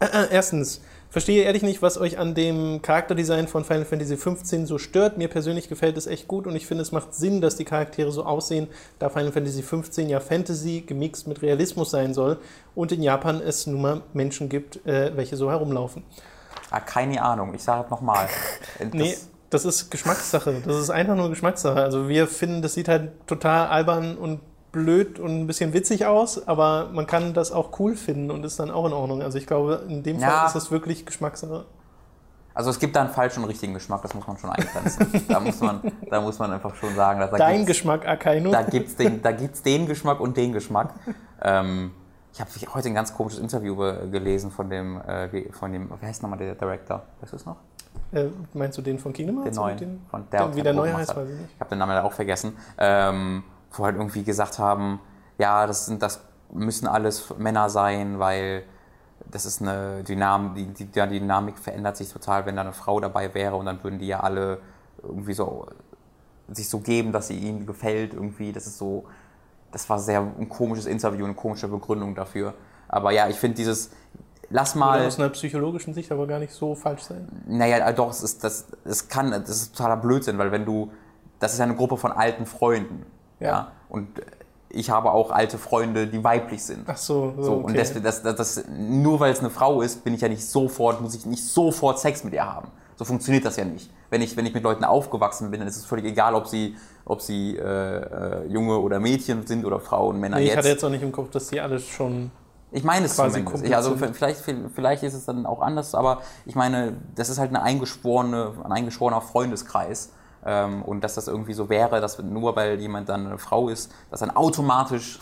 Äh, äh, erstens, verstehe ehrlich nicht, was euch an dem Charakterdesign von Final Fantasy XV so stört. Mir persönlich gefällt es echt gut und ich finde, es macht Sinn, dass die Charaktere so aussehen, da Final Fantasy XV ja Fantasy gemixt mit Realismus sein soll und in Japan es nun mal Menschen gibt, äh, welche so herumlaufen. Ah, keine Ahnung, ich sage es nochmal. nee, das ist Geschmackssache. Das ist einfach nur Geschmackssache. Also wir finden, das sieht halt total albern und blöd und ein bisschen witzig aus, aber man kann das auch cool finden und ist dann auch in Ordnung. Also ich glaube, in dem Fall ist das wirklich Geschmackssache. Also es gibt da einen falschen und richtigen Geschmack, das muss man schon eingrenzen. da, muss man, da muss man einfach schon sagen, dass da Dein Geschmack, Akainu. Da gibt es den, den Geschmack und den Geschmack. ähm, ich habe heute ein ganz komisches Interview gelesen von dem, äh, von dem, wie heißt nochmal der Director? Weißt du es noch? Äh, meinst du den von Kingdom Hearts? Den neuen. Den, von der, den, wie der neue heißt, weiß ich nicht. Ich habe den Namen leider auch vergessen. Ähm, wo halt irgendwie gesagt haben, ja, das, sind, das müssen alles Männer sein, weil das ist eine Dynamik, die, die, die Dynamik verändert sich total, wenn da eine Frau dabei wäre und dann würden die ja alle irgendwie so sich so geben, dass sie ihnen gefällt irgendwie. Das ist so, das war sehr ein komisches Interview, eine komische Begründung dafür. Aber ja, ich finde dieses, lass mal. Würde aus einer psychologischen Sicht aber gar nicht so falsch sein. Naja, äh, doch, es ist, das, es kann, das ist totaler Blödsinn, weil wenn du, das ist ja eine Gruppe von alten Freunden. Ja. ja und ich habe auch alte Freunde, die weiblich sind. Ach so, so, so okay. Und das, das, das, nur weil es eine Frau ist, bin ich ja nicht sofort, muss ich nicht sofort Sex mit ihr haben. So funktioniert das ja nicht. Wenn ich, wenn ich mit Leuten aufgewachsen bin, dann ist es völlig egal, ob sie, ob sie äh, äh, Junge oder Mädchen sind oder Frauen, Männer nee, jetzt. Ich hatte jetzt auch nicht im Kopf, dass die alles schon. Ich meine es zumindest. Ich, also vielleicht, vielleicht ist es dann auch anders, aber ich meine, das ist halt eine eingeschworene, ein eingeschworener Freundeskreis. Ähm, und dass das irgendwie so wäre, dass nur weil jemand dann eine Frau ist, dass dann automatisch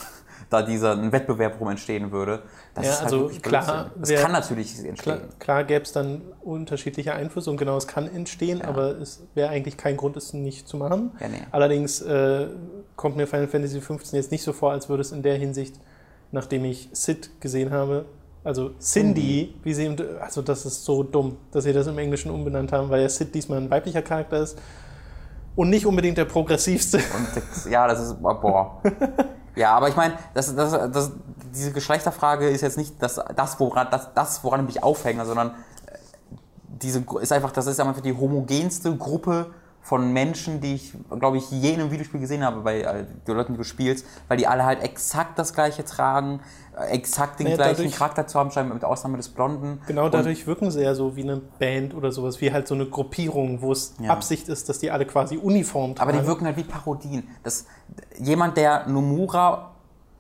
da dieser ein Wettbewerb rum entstehen würde. Das ja, ist halt also klar, Das kann natürlich entstehen. Klar, klar gäbe es dann unterschiedliche Einflüsse und genau, es kann entstehen, ja. aber es wäre eigentlich kein Grund, es nicht zu machen. Ja, nee. Allerdings äh, kommt mir Final Fantasy XV jetzt nicht so vor, als würde es in der Hinsicht, nachdem ich Sid gesehen habe, also Cindy, wie sie, also das ist so dumm, dass sie das im Englischen umbenannt haben, weil ja Sid diesmal ein weiblicher Charakter ist und nicht unbedingt der progressivste. Und, ja, das ist, boah. Ja, aber ich meine, das, das, das, diese Geschlechterfrage ist jetzt nicht das, das, woran, das, das, woran ich mich aufhänge, sondern äh, diese ist einfach, das ist einfach die homogenste Gruppe von Menschen, die ich, glaube ich, je in einem Videospiel gesehen habe, bei äh, den Leuten, die du spielst, weil die alle halt exakt das gleiche tragen, äh, exakt den Nee, gleichen dadurch- Charakter zu haben, scheinbar mit Ausnahme des Blonden. Genau Und- dadurch wirken sie ja so wie eine Band oder sowas, wie halt so eine Gruppierung, wo es Ja. Absicht ist, dass die alle quasi Uniform tragen. Aber die wirken halt wie Parodien. Das, jemand, der Nomura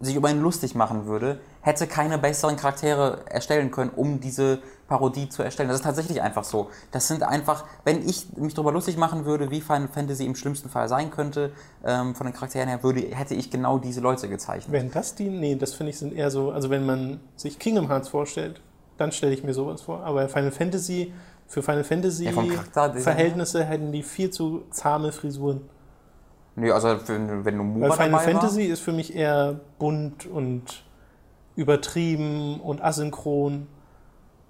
sich über ihn lustig machen würde, hätte keine besseren Charaktere erstellen können, um diese Parodie zu erstellen. Das ist tatsächlich einfach so. Das sind einfach, wenn ich mich darüber lustig machen würde, wie Final Fantasy im schlimmsten Fall sein könnte, ähm, von den Charakteren her, würde, hätte ich genau diese Leute gezeichnet. Wenn das die, nee, das finde ich sind eher so, also wenn man sich Kingdom Hearts vorstellt, dann stelle ich mir sowas vor. Aber Final Fantasy, für Final Fantasy Ja, Verhältnisse hätten die viel zu zahme Frisuren. Nee, also wenn, wenn Nomura Weil Final Fantasy ist für mich eher bunt und übertrieben und asynchron.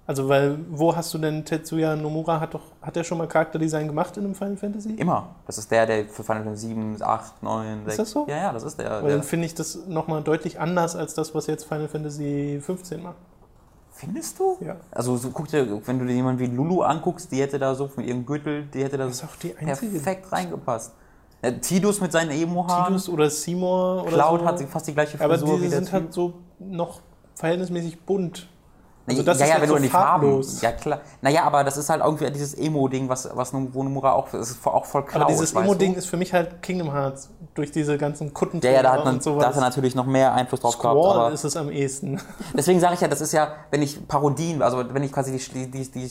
Also, weil, wo hast du denn Tetsuya Nomura? Hat doch, hat er schon mal Charakterdesign gemacht in einem Final Fantasy? immer. Das ist der, der für Final Fantasy 7, 8, 9, 6... das so? Ja, ja, das ist der. Weil der dann finde ich das nochmal deutlich anders als das, was jetzt Final Fantasy 15 macht. Findest du? Ja. Also so, guck dir, wenn du dir jemanden wie Lulu anguckst, die hätte da so mit ihrem Gürtel, die hätte da Das ist auch die einzige. perfekt reingepasst. Ja, Tidus mit seinen Emo-Haaren. Tidus oder Seymour oder Cloud so. hat fast die gleiche Aber Frisur diese wie der sind Typ. halt so noch verhältnismäßig bunt. Also ja, das ja, ist ja, wenn so du in die farblos. Farben. Ja, klar. Naja, aber das ist halt irgendwie dieses Emo-Ding, was, was Nomura auch, ist auch voll Cloud. Aber dieses Emo-Ding ist für mich halt Kingdom Hearts. Durch diese ganzen Kutten Ja, ja, da hat, man, da hat er natürlich noch mehr Einfluss drauf gehabt. Squall Aber ist es am ehesten. deswegen sage ich ja, das ist ja, wenn ich Parodien, also wenn ich quasi die, die, die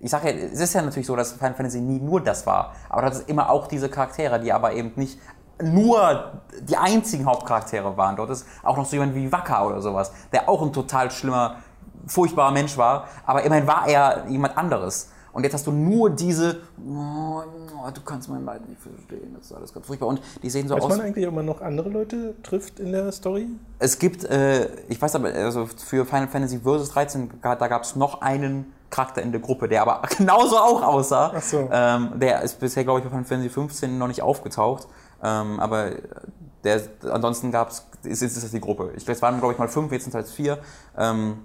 ich sage ja, es ist ja natürlich so, dass Final Fantasy nie nur das war, aber das ist immer auch diese Charaktere, die aber eben nicht nur die einzigen Hauptcharaktere waren. Dort ist auch noch so jemand wie Waka oder sowas, der auch ein total schlimmer, furchtbarer Mensch war, aber immerhin war er jemand anderes. Und jetzt hast du nur diese, oh, oh, du kannst mein Leid nicht verstehen, das ist alles ganz furchtbar. Und die sehen so Weiß aus. man eigentlich, ob man noch andere Leute trifft in der Story? Es gibt, äh, ich weiß aber, also für Final Fantasy Versus 13, da gab es noch einen Charakter in der Gruppe, der aber genauso auch aussah. Ach so. Ähm, der ist bisher, glaube ich, bei Final Fantasy 15 noch nicht aufgetaucht. Ähm, aber der, ansonsten gab es, ist, ist das die Gruppe. Ich, es waren, glaube ich, mal fünf, jetzt sind es halt vier. Ähm,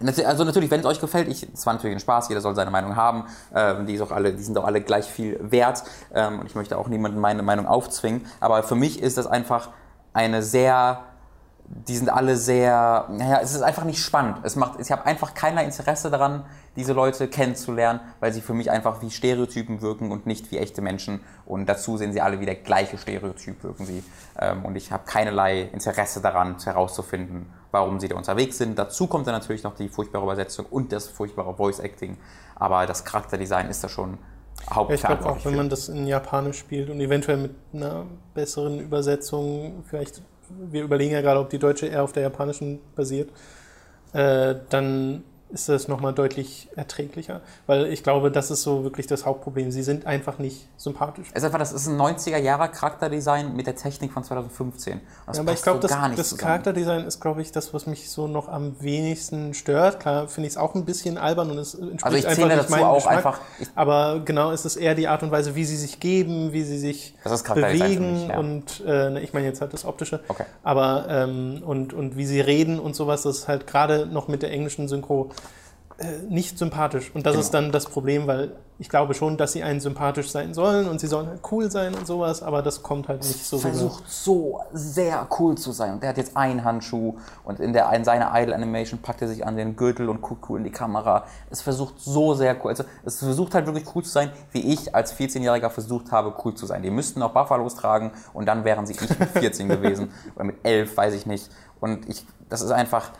also natürlich, wenn es euch gefällt, ich, es war natürlich ein Spaß, jeder soll seine Meinung haben. Ähm, die, ist auch alle, die sind auch alle gleich viel wert. Ähm, und ich möchte auch niemandem meine Meinung aufzwingen. Aber für mich ist das einfach eine sehr die sind alle sehr, naja, es ist einfach nicht spannend. Es macht, ich habe einfach keinerlei Interesse daran, diese Leute kennenzulernen, weil sie für mich einfach wie Stereotypen wirken und nicht wie echte Menschen. Und dazu sehen sie alle wie der gleiche Stereotyp wirken sie. Ähm, und ich habe keinerlei Interesse daran, herauszufinden, warum sie da unterwegs sind. Dazu kommt dann natürlich noch die furchtbare Übersetzung und das furchtbare Voice Acting. Aber das Charakterdesign ist da schon Ja, ich glaube hauptverantwortlich. auch, wenn man das in Japanisch spielt und eventuell mit einer besseren Übersetzung, vielleicht, wir überlegen ja gerade, ob die deutsche eher auf der japanischen basiert, äh, dann ist das nochmal deutlich erträglicher. Weil ich glaube, das ist so wirklich das Hauptproblem. Sie sind einfach nicht sympathisch. Es ist einfach, das ist ein 90er Jahre Charakterdesign mit der Technik von 2015. Das Ja, aber ich glaube, so das, das zusammen. Charakterdesign ist, glaube ich, das, was mich so noch am wenigsten stört. Klar, finde ich es auch ein bisschen albern und es entspricht Also ich einfach nicht dazu meinem auch Geschmack. einfach, Aber genau ist es eher die Art und Weise, wie sie sich geben, wie sie sich ist bewegen mich, ja. und äh, ne, ich meine jetzt halt das Optische, Okay. aber ähm, und, und wie sie reden und sowas, das ist halt gerade noch mit der englischen Synchro nicht sympathisch. Und das Genau. ist dann das Problem, weil ich glaube schon, dass sie einen sympathisch sein sollen und sie sollen halt cool sein und sowas, aber das kommt halt nicht so rüber. versucht so sehr cool zu sein. Und der hat jetzt einen Handschuh und in, der, in seiner Idle-Animation packt er sich an den Gürtel und guckt cool in die Kamera. Es versucht so sehr cool, also es versucht halt wirklich cool zu sein, wie ich als 14-Jähriger versucht habe, cool zu sein. Die müssten auch Buffalos tragen und dann wären sie ich mit 14 gewesen oder mit 11, weiß ich nicht. Und ich, das ist einfach,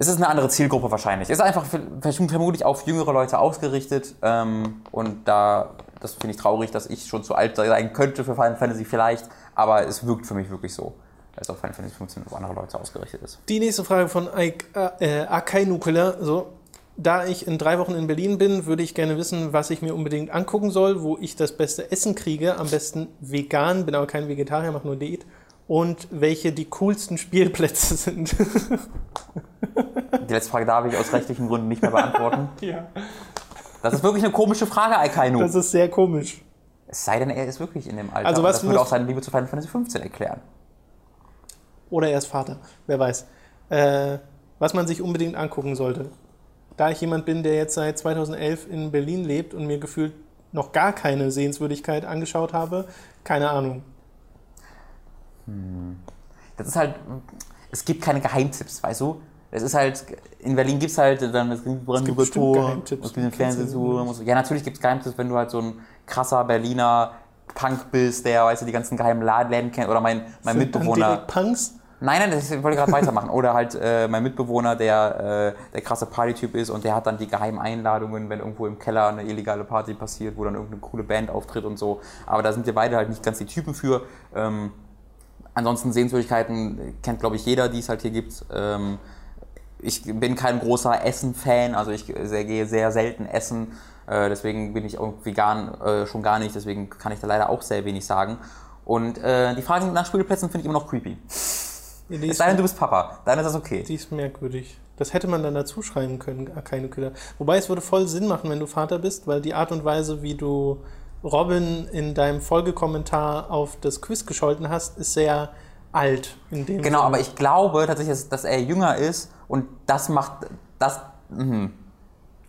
es ist eine andere Zielgruppe wahrscheinlich. Es ist einfach ver- vermutlich auf jüngere Leute ausgerichtet. Ähm, und da, das finde ich traurig, dass ich schon zu alt sein könnte für Final Fantasy vielleicht. Aber es wirkt für mich wirklich so, als ob Final Fantasy 15 auf andere Leute ausgerichtet ist. Die nächste Frage von Aik- äh, Akai Nukula. So, da ich in drei Wochen in Berlin bin, würde ich gerne wissen, was ich mir unbedingt angucken soll, wo ich das beste Essen kriege. Am besten vegan, bin aber kein Vegetarier, mache nur Diät. Und welche die coolsten Spielplätze sind. Die letzte Frage darf ich aus rechtlichen Gründen nicht mehr beantworten. ja. Das ist wirklich eine komische Frage, Aikainu. Das ist sehr komisch. Es sei denn, er ist wirklich in dem Alter. Also was das würde auch seine Liebe zu Final Fantasy 15 erklären. Oder er ist Vater, wer weiß. Äh, was man sich unbedingt angucken sollte. Da ich jemand bin, der jetzt seit 2011 in Berlin lebt und mir gefühlt noch gar keine Sehenswürdigkeit angeschaut habe, keine Ahnung. Das ist halt, es gibt keine Geheimtipps, weißt du? Es ist halt, in Berlin gibt es halt dann das Brandenburger bestimmt Tor, es gibt eine Fernsehtour. so. Ja, natürlich gibt es Geheimtipps, wenn du halt so ein krasser Berliner Punk bist, der, weißt du, die ganzen geheimen Läden kennt. Oder mein, mein Sind Mitbewohner. Punks? Nein, nein, das wollte ich gerade weitermachen. Oder halt äh, mein Mitbewohner, der äh, der krasse Partytyp ist und der hat dann die geheimen Einladungen, wenn irgendwo im Keller eine illegale Party passiert, wo dann irgendeine coole Band auftritt und so. Aber da sind wir beide halt nicht ganz die Typen für. Ähm, ansonsten Sehenswürdigkeiten kennt, glaube ich, jeder, die es halt hier gibt. Ähm, ich bin kein großer Essen-Fan, also ich sehr, gehe sehr selten essen. Äh, deswegen bin ich auch vegan äh, schon gar nicht, deswegen kann ich da leider auch sehr wenig sagen. Und äh, die Fragen nach Spielplätzen finde ich immer noch creepy. Ja, Es ist, sei denn, du bist Papa, dann ist das okay. die ist merkwürdig. Das hätte man dann dazu schreiben können, keine Küller. Wobei es würde voll Sinn machen, wenn du Vater bist, weil die Art und Weise, wie du Robin in deinem Folgekommentar auf das Quiz gescholten hast, ist sehr alt. In dem Genau, Sinne. aber ich glaube tatsächlich, dass, dass er jünger ist und das macht das. Mhm.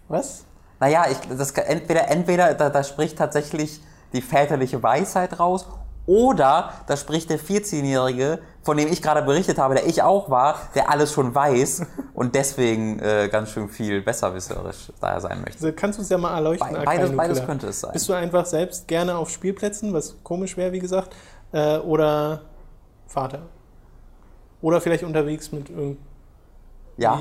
Was? Naja, ich, das, entweder, entweder da, da spricht tatsächlich die väterliche Weisheit raus oder da spricht der 14-Jährige, von dem ich gerade berichtet habe, der ich auch war, der alles schon weiß und deswegen äh, ganz schön viel besserwisserisch daher sein möchte. Also kannst du es ja mal erleuchten? Be- beides- beides könnte es sein. Bist du einfach selbst gerne auf Spielplätzen, was komisch wäre, wie gesagt, äh, oder Vater? Oder vielleicht unterwegs mit irgendwie. Ja,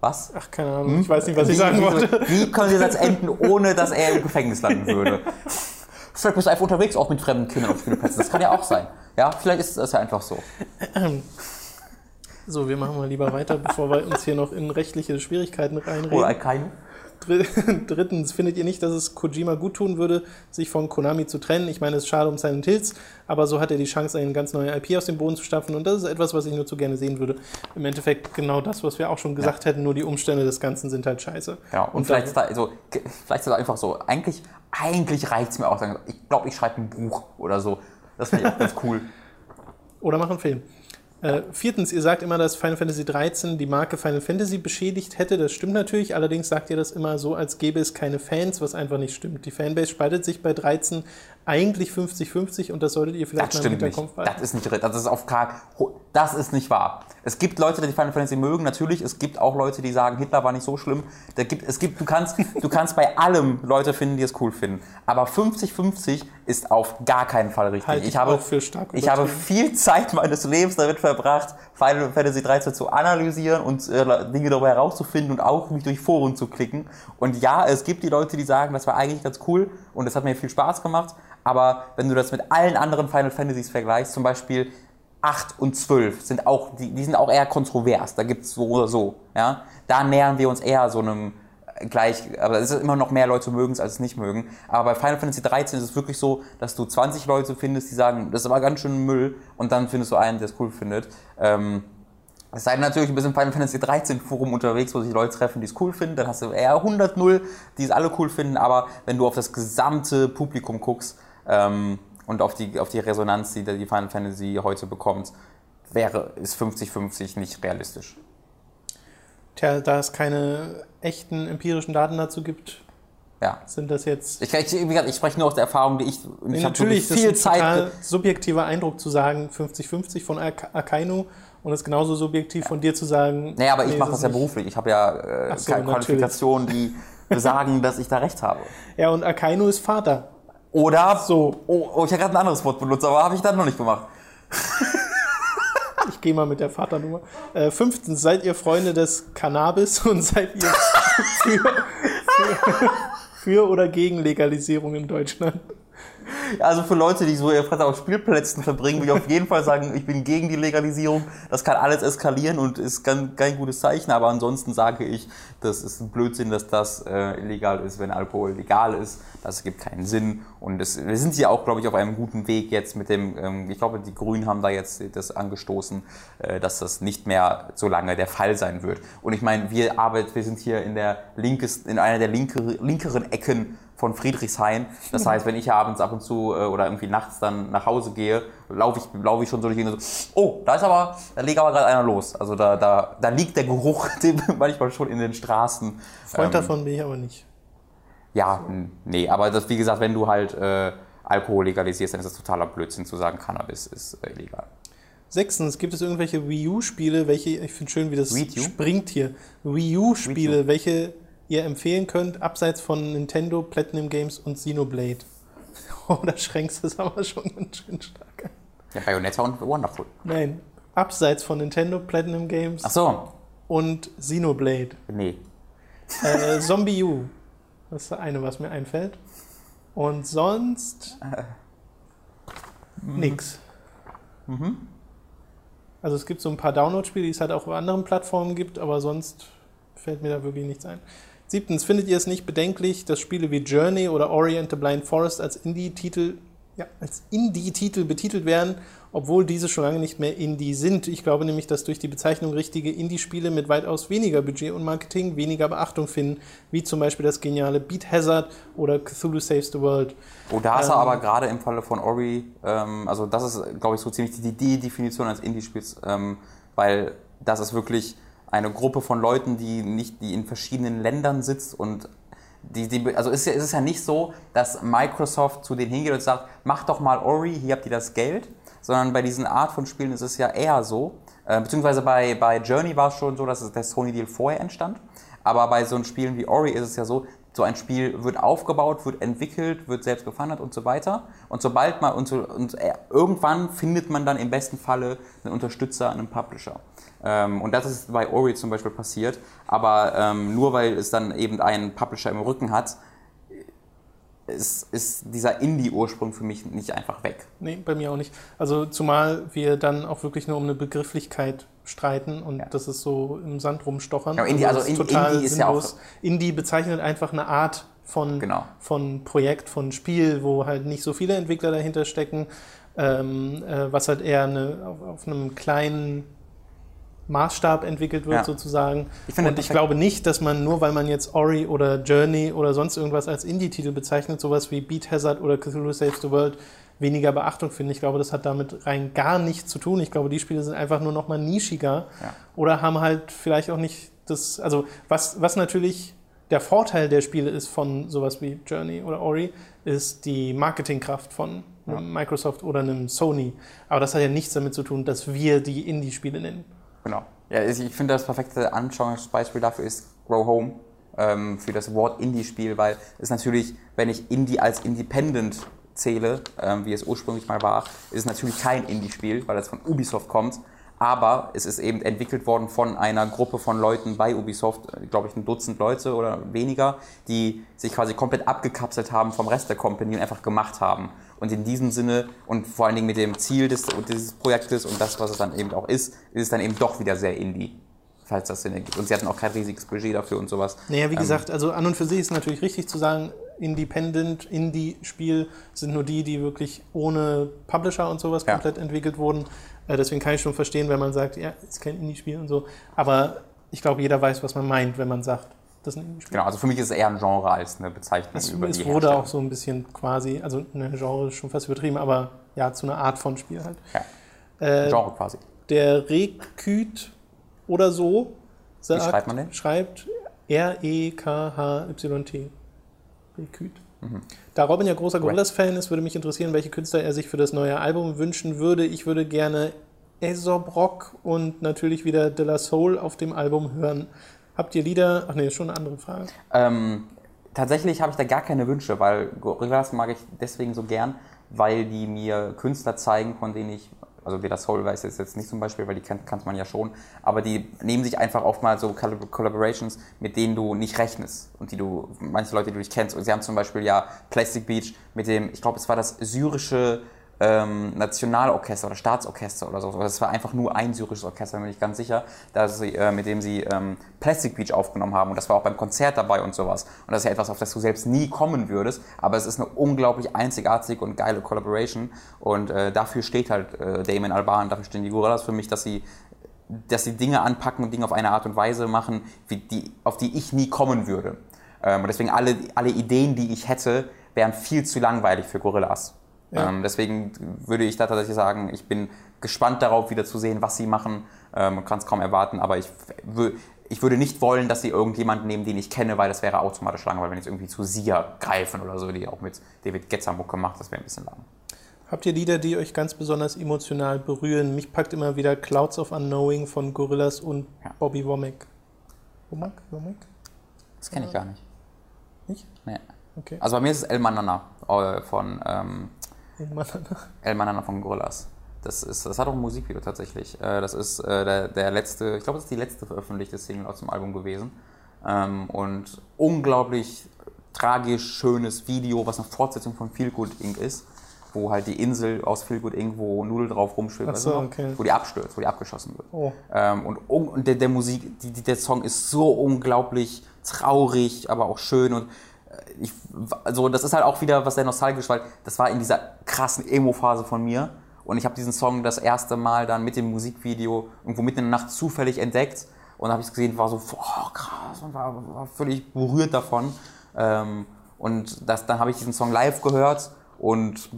was? Ach, keine Ahnung, ich weiß nicht, was ich Wie- sagen wie, wollte. Wie können Sie das enden, ohne dass er im Gefängnis landen würde? Vielleicht bist du einfach unterwegs auch mit fremden Kindern auf Spielplätzen. Das kann ja auch sein. Ja, vielleicht ist das ja einfach so. So, wir machen mal lieber weiter, bevor wir uns hier noch in rechtliche Schwierigkeiten reinreden. Oder kein. Dr- Drittens, findet ihr nicht, dass es Kojima gut tun würde, sich von Konami zu trennen? Ich meine, es ist schade um Silent Hills, aber so hat er die Chance, eine ganz neue IP aus dem Boden zu stapfen und das ist etwas, was ich nur zu gerne sehen würde. Im Endeffekt genau das, was wir auch schon gesagt hätten, nur die Umstände des Ganzen sind halt scheiße. Ja, und, Und vielleicht, ist da, also, vielleicht ist das einfach so. Eigentlich, eigentlich reicht es mir auch. Ich glaube, ich schreibe ein Buch oder so. Das finde ich auch ganz cool. Oder machen einen Film. Äh, viertens, ihr sagt immer, dass Final Fantasy 13 die Marke Final Fantasy beschädigt hätte. Das stimmt natürlich. Allerdings sagt ihr das immer so, als gäbe es keine Fans, was einfach nicht stimmt. Die Fanbase spaltet sich bei 13 eigentlich 50-50 und das solltet ihr vielleicht Das mal im. Hinterkopf behalten. Das ist nicht, das ist auf gar, das ist nicht wahr. Es gibt Leute, die Final Fantasy mögen, natürlich. Es gibt auch Leute, die sagen, Hitler war nicht so schlimm. Da gibt, es gibt, du kannst, du kannst bei allem Leute finden, die es cool finden. Aber 50-50 ist auf gar keinen Fall richtig. Halte ich ich habe, ich habe viel Zeit meines Lebens damit verbracht, Final Fantasy 13 zu analysieren und äh, Dinge darüber herauszufinden und auch mich durch Foren zu klicken. Und ja, es gibt die Leute, die sagen, das war eigentlich ganz cool und es hat mir viel Spaß gemacht. Aber wenn du das mit allen anderen Final Fantasies vergleichst, zum Beispiel 8 und 12 sind auch, die, die sind auch eher kontrovers. Da gibt es so oder so. Ja? Da nähern wir uns eher so einem gleich, aber es ist immer noch mehr Leute mögen es als es nicht mögen. Aber bei Final Fantasy 13 ist es wirklich so, dass du 20 Leute findest, die sagen, das ist aber ganz schön Müll und dann findest du einen, der es cool findet. Ähm, es sei denn natürlich ein bisschen Final Fantasy 13 Forum unterwegs, wo sich Leute treffen, die es cool finden. Dann hast du eher 100 0, die es alle cool finden. Aber wenn du auf das gesamte Publikum guckst ähm, und auf die, auf die Resonanz, die die Final Fantasy heute bekommt, wäre ist 50-50 nicht realistisch. Tja, da es keine echten empirischen Daten dazu gibt, Ja. sind das jetzt Ich, ich, ich spreche nur aus der Erfahrung, die ich. Ich so natürlich das viel ist ein Zeit. total subjektiver Eindruck zu sagen 50-50 von Ak- Akainu und es ist genauge subjektiv von dir zu sagen. Naja, aber ich nee, mache ist das ja beruflich. Ich habe ja äh, so, keine. Qualifikationen, die besagen, dass ich da recht habe. Ja, und Akainu ist Vater. Oder So. Oh, oh ich habe gerade ein anderes Wort benutzt, aber habe ich dann noch nicht gemacht. Gehe mal mit der Vaternummer. Äh, fünftens, seid ihr Freunde des Cannabis und seid ihr für, für, für oder gegen Legalisierung in Deutschland? Also für Leute, die so ihre Freizeit auf Spielplätzen verbringen, will ich auf jeden Fall sagen, ich bin gegen die Legalisierung. Das kann alles eskalieren und ist kein, kein gutes Zeichen. Aber ansonsten sage ich, das ist ein Blödsinn, dass das äh, illegal ist, wenn Alkohol legal ist. Das gibt keinen Sinn. Und es, wir sind hier auch, glaube ich, auf einem guten Weg jetzt mit dem, ähm, ich glaube, die Grünen haben da jetzt das angestoßen, äh, dass das nicht mehr so lange der Fall sein wird. Und ich meine, wir arbeiten, wir sind hier in der linkes, in einer der linke, linkeren Ecken von Friedrichshain. Das heißt, wenn ich abends ab und zu äh, oder irgendwie nachts dann nach Hause gehe, laufe ich, laufe ich schon so durch die Gegend so, oh, da ist aber, da liegt aber gerade einer los. Also da, da, da liegt der Geruch dem manchmal schon in den Straßen. Freund Ähm, davon bin ich aber nicht. Ja, nee, aber das, wie gesagt, wenn du halt äh, Alkohol legalisierst, dann ist das totaler Blödsinn zu sagen, Cannabis ist äh, illegal. Sechstens, gibt es irgendwelche Wii U-Spiele, welche, ich finde schön, wie das springt hier. Wii U-Spiele, welche ihr empfehlen könnt, abseits von Nintendo, Platinum Games und Xenoblade. Oh, da schränkst du es aber schon ganz schön stark ein. Ja, Bayonetta und Wonderful. Nein, abseits von Nintendo, Platinum Games Ach so, und Xenoblade. nee. Äh, Zombie U. Das ist das eine, was mir einfällt. Und sonst nix. Also es gibt so ein paar Download-Spiele, die es halt auch auf anderen Plattformen gibt, aber sonst fällt mir da wirklich nichts ein. Siebtens, findet ihr es nicht bedenklich, dass Spiele wie Journey oder Orient the Blind Forest als Indie-Titel ja, als Indie-Titel betitelt werden, obwohl diese schon lange nicht mehr Indie sind. Ich glaube nämlich, dass durch die Bezeichnung richtige Indie-Spiele mit weitaus weniger Budget und Marketing weniger Beachtung finden, wie zum Beispiel das geniale Beat Hazard oder Cthulhu Saves the World. Oh, da ist er Ähm, aber gerade im Falle von Ori, ähm, also das ist, glaube ich, so ziemlich die, die Definition eines Indie-Spiels, ähm, weil das ist wirklich eine Gruppe von Leuten, die nicht, die in verschiedenen Ländern sitzt und die, die, also ist ist es ja nicht so, dass Microsoft zu denen hingeht und sagt, mach doch mal Ori, hier habt ihr das Geld, sondern bei diesen Art von Spielen ist es ja eher so, äh, beziehungsweise bei, bei Journey war es schon so, dass der Sony-Deal vorher entstand, aber bei so Spielen wie Ori ist es ja so, so ein Spiel wird aufgebaut, wird entwickelt, wird selbst gefundet und so weiter. Und sobald man und, so, und äh, irgendwann findet man dann im besten Falle einen Unterstützer, einen Publisher. Ähm, und das ist bei Ori zum Beispiel passiert. Aber ähm, nur weil es dann eben einen Publisher im Rücken hat, ist, ist dieser Indie-Ursprung für mich nicht einfach weg. Nee, bei mir auch nicht. Also zumal wir dann auch wirklich nur um eine Begrifflichkeit streiten und Ja. das ist so im Sand rumstochern. Ja, Indie- also das In- Indie ist ja auch- Indie bezeichnet einfach eine Art von, Genau. von Projekt, von Spiel, wo halt nicht so viele Entwickler dahinter stecken, ähm, äh, was halt eher eine, auf, auf einem kleinen Maßstab entwickelt wird Ja. sozusagen. Ich und ich glaube nicht, dass man nur, weil man jetzt Ori oder Journey oder sonst irgendwas als Indie-Titel bezeichnet, sowas wie Beat Hazard oder Cthulhu Saves the World weniger Beachtung findet. Ich glaube, das hat damit rein gar nichts zu tun. Ich glaube, die Spiele sind einfach nur noch mal nischiger Ja. oder haben halt vielleicht auch nicht das, also was, was natürlich der Vorteil der Spiele ist von sowas wie Journey oder Ori, ist die Marketingkraft von Microsoft oder einem Sony. Aber das hat ja nichts damit zu tun, dass wir die Indie-Spiele nennen. Genau. Ja, ich finde das perfekte Anschauungsbeispiel dafür ist Grow Home ähm, für das Wort Indie-Spiel, weil es natürlich, wenn ich Indie als Independent zähle, ähm, wie es ursprünglich mal war, ist es natürlich kein Indie-Spiel, weil es von Ubisoft kommt. Aber es ist eben entwickelt worden von einer Gruppe von Leuten bei Ubisoft, glaube ich ein Dutzend Leute oder weniger, die sich quasi komplett abgekapselt haben vom Rest der Company und einfach gemacht haben. Und in diesem Sinne und vor allen Dingen mit dem Ziel des, dieses Projektes und das, was es dann eben auch ist, ist es dann eben doch wieder sehr Indie, falls das Sinn ergibt. Und sie hatten auch kein riesiges Budget dafür und sowas. Naja, wie Ähm, gesagt, also an und für sich ist natürlich richtig zu sagen, Independent, Indie-Spiel sind nur die, die wirklich ohne Publisher und sowas Ja. komplett entwickelt wurden. Äh, deswegen kann ich schon verstehen, wenn man sagt, ja, ist kein Indie-Spiel und so. Aber ich glaube, jeder weiß, was man meint, wenn man sagt, das ein Indie-Spiel. Genau, also für mich ist es eher ein Genre als eine Bezeichnung Es, über es die wurde Herstellung. auch so ein bisschen quasi, also ein Genre ist schon fast übertrieben, aber ja, zu einer Art von Spiel halt. Ja. Äh, Genre quasi. der Reküt oder so sagt, schreibt man den? schreibt R-E-K-H-Y-T. Reküt. Mhm. Da Robin ja großer Gorillas-Fan ist, würde mich interessieren, welche Künstler er sich für das neue Album wünschen würde. Ich würde gerne Aesop Rock und natürlich wieder De La Soul auf dem Album hören. Habt ihr Lieder? Ach nee, schon eine andere Frage. Ähm, tatsächlich habe ich da gar keine Wünsche, weil Gorillaz mag ich deswegen so gern, weil die mir Künstler zeigen, von denen ich, also wie das Soul weiß ist jetzt nicht zum Beispiel, weil die kennt, kannte man ja schon, aber die nehmen sich einfach oft mal so Collab- Collaborations, mit denen du nicht rechnest und die du, manche Leute, die du nicht kennst. Und sie haben zum Beispiel ja Plastic Beach mit dem, ich glaube, es war das syrische ähm, Nationalorchester oder Staatsorchester oder so. Das war einfach nur ein syrisches Orchester, bin ich ganz sicher, dass sie, äh, mit dem sie ähm, Plastic Beach aufgenommen haben. Und das war auch beim Konzert dabei und sowas. Und das ist ja etwas, auf das du selbst nie kommen würdest. Aber es ist eine unglaublich einzigartige und geile Collaboration. Und äh, dafür steht halt äh, Damon Albarn, dafür stehen die Gorillas für mich, dass sie dass sie Dinge anpacken und Dinge auf eine Art und Weise machen, die, auf die ich nie kommen würde. Ähm, und deswegen alle, alle Ideen, die ich hätte, wären viel zu langweilig für Gorillas. Ja. Ähm, deswegen würde ich da tatsächlich sagen, ich bin gespannt darauf, wieder zu sehen, was sie machen ähm, kann es kaum erwarten. Aber ich, ich würde nicht wollen, dass sie irgendjemanden nehmen, den ich kenne, weil das wäre automatisch lang, weil wenn jetzt irgendwie zu Sia greifen oder so, die auch mit David Getzer Mucke macht, das wäre ein bisschen lang. Habt ihr Lieder, die euch ganz besonders emotional berühren? Mich packt immer wieder Clouds of Unknowing von Gorillas und Ja. Bobby Womack. Womack? Womack? Das kenne ich gar nicht. Nicht? Nee. Okay. Also bei mir ist es El Manana äh, von ähm, Mann, El Manana von Gorillas. Das, ist, das hat auch ein Musikvideo tatsächlich. Äh, Das ist äh, der, der letzte, ich glaube, das ist die letzte veröffentlichte Single aus dem Album gewesen. Ähm, Und unglaublich tragisch schönes Video, was eine Fortsetzung von Feel Good Inc. ist, wo halt die Insel aus Feel Good Inc., wo Nudel drauf weißt so, okay. wo die abstürzt, wo die abgeschossen wird. Oh. Ähm, und un- und der, der Musik, die, der Song ist so unglaublich traurig, aber auch schön und ich, also das ist halt auch wieder was sehr nostalgisch, weil das war in dieser krassen Emo-Phase von mir. Und ich habe diesen Song das erste Mal dann mit dem Musikvideo irgendwo mitten in der Nacht zufällig entdeckt. Und habe ich es gesehen, war so oh, krass und war, war völlig berührt davon. Ähm, und das, dann habe ich diesen Song live gehört und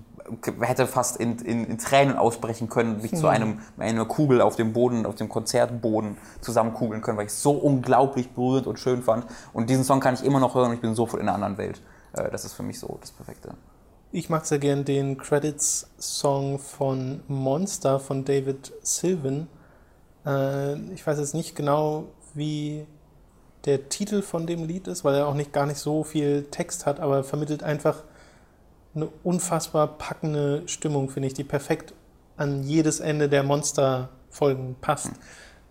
hätte fast in, in, in Tränen ausbrechen können, mich zu einem einer Kugel auf dem Boden, auf dem Konzertboden zusammenkugeln können, weil ich es so unglaublich berührend und schön fand. Und diesen Song kann ich immer noch hören und ich bin sofort in einer anderen Welt. Äh, Das ist für mich so das Perfekte. Ich mag sehr gern den Credits-Song von Monster von David Sylvan. Äh, ich weiß jetzt nicht genau, wie der Titel von dem Lied ist, weil er auch nicht, gar nicht so viel Text hat, aber er vermittelt einfach eine unfassbar packende Stimmung, finde ich, die perfekt an jedes Ende der Monster-Folgen passt.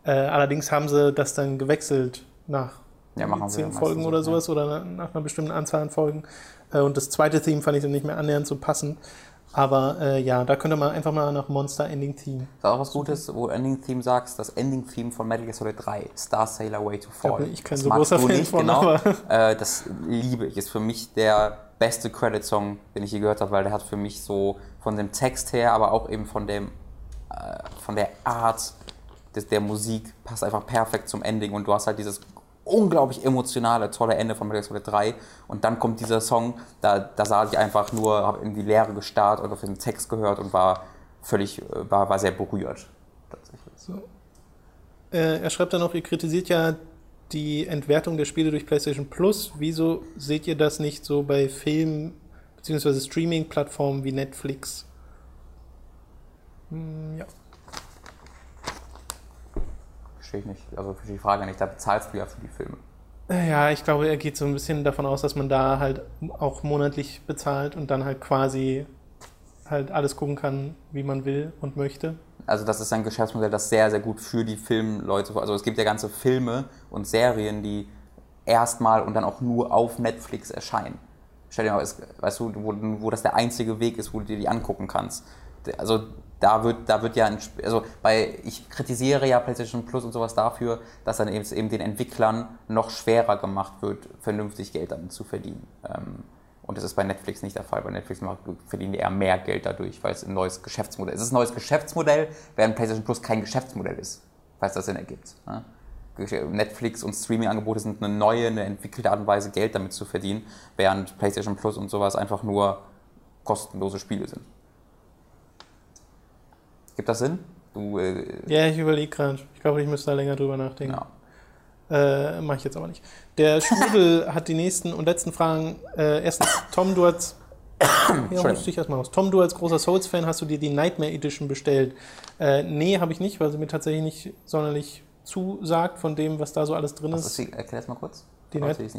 Äh, allerdings haben sie das dann gewechselt nach Ja, ja zehn Folgen oder ja. sowas oder na- nach einer bestimmten Anzahl an Folgen. Äh, und das zweite Theme fand ich dann nicht mehr annähernd so passend. Aber äh, ja, da könnte man einfach mal nach Monster Ending Theme. Ist auch was Gutes, wo du Ending-Theme sagst, das Ending-Theme von Metal Gear Solid 3, Star Sailor Way to Fall. Ich kein das so großer Fan nicht, von, genau. Äh, das liebe ich. Ist für mich der beste Credit-Song, den ich je gehört habe, weil der hat für mich so von dem Text her, aber auch eben von dem äh, von der Art des, der Musik passt einfach perfekt zum Ending und du hast halt dieses unglaublich emotionale, tolle Ende von Metal Solid 3 und dann kommt dieser Song, da, da saß ich einfach nur, habe in die Leere gestarrt und auf den Text gehört und war völlig, äh, war, war sehr berührt. Tatsächlich. Äh, er schreibt dann noch, ihr kritisiert ja die Entwertung der Spiele durch PlayStation Plus. Wieso seht ihr das nicht so bei Film- bzw. Streaming-Plattformen wie Netflix? Hm, ja. Verstehe ich nicht. Also verstehe die Frage nicht. Da bezahlst du ja für die Filme. Ja, ich glaube, er geht so ein bisschen davon aus, dass man da halt auch monatlich bezahlt und dann halt quasi halt alles gucken kann, wie man will und möchte. Also das ist ein Geschäftsmodell, das sehr, sehr gut für die Filmleute, also es gibt ja ganze Filme und Serien, die erstmal und dann auch nur auf Netflix erscheinen. Stell dir mal, weißt du, wo, wo das der einzige Weg ist, wo du dir die angucken kannst. Also da wird, da wird ja, ein, also bei, ich kritisiere ja PlayStation Plus und sowas dafür, dass dann eben, eben den Entwicklern noch schwerer gemacht wird, vernünftig Geld damit zu verdienen. Ähm, und das ist bei Netflix nicht der Fall. Bei Netflix verdienen die eher mehr Geld dadurch, weil es ein neues Geschäftsmodell ist. Es ist ein neues Geschäftsmodell, während PlayStation Plus kein Geschäftsmodell ist, falls das Sinn ergibt. Ne? Netflix und Streaming-Angebote sind eine neue, eine entwickelte Art und Weise, Geld damit zu verdienen, während PlayStation Plus und sowas einfach nur kostenlose Spiele sind. Gibt das Sinn? Du, äh, Ja, ich überlege gerade. Ich glaube, ich müsste da länger drüber nachdenken. ja. Äh, Mache ich jetzt aber nicht. Der Strudel hat die nächsten und letzten Fragen. Äh, erstens, Tom, du als. ja, musst dich erstmal aus. Tom, du als großer Souls-Fan, hast du dir die Nightmare Edition bestellt? Äh, nee, habe ich nicht, weil sie mir tatsächlich nicht sonderlich zusagt von dem, was da so alles drin ist. erklär das mal kurz. Die Night- die es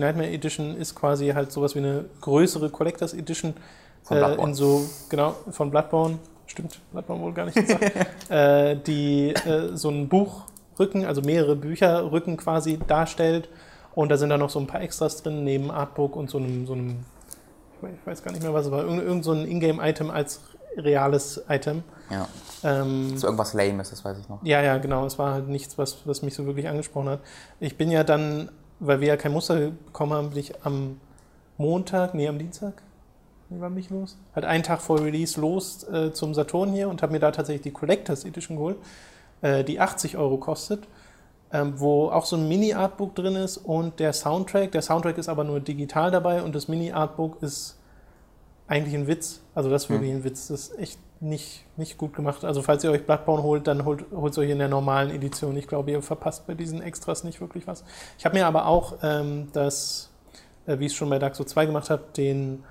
Nightmare Edition ist quasi halt sowas wie eine größere Collectors Edition. Von äh, Bloodborne. in so, genau, von Bloodborne. Stimmt, Bloodborne wohl gar nicht gesagt. äh, die äh, so ein Buchrücken, also mehrere Bücherrücken quasi darstellt. Und da sind da noch so ein paar Extras drin, neben Artbook und so einem, so einem ich weiß- gar nicht mehr, was es war, irgend, irgend so ein Ingame-Item als reales Item. Ja. Ähm, So irgendwas Lames, das weiß ich noch. ja, ja, genau. Es war halt nichts, was, was mich so wirklich angesprochen hat. Ich bin ja dann, weil wir ja kein Muster bekommen haben, bin ich am Montag, nee, am Dienstag, wie war mich los? Halt einen Tag vor Release los äh, zum Saturn hier und habe mir da tatsächlich die Collectors Edition geholt, äh, die 80 Euro kostet, ähm, wo auch so ein Mini-Artbook drin ist und der Soundtrack. Der Soundtrack ist aber nur digital dabei und das Mini-Artbook ist eigentlich ein Witz. Also das ist Hm. wirklich ein Witz. Das ist echt nicht, nicht gut gemacht. Also falls ihr euch Bloodborne holt, dann holt holt euch in der normalen Edition. Ich glaube, ihr verpasst bei diesen Extras nicht wirklich was. Ich habe mir aber auch ähm, das, äh, wie ich es schon bei Dark Souls 2 gemacht habe, den,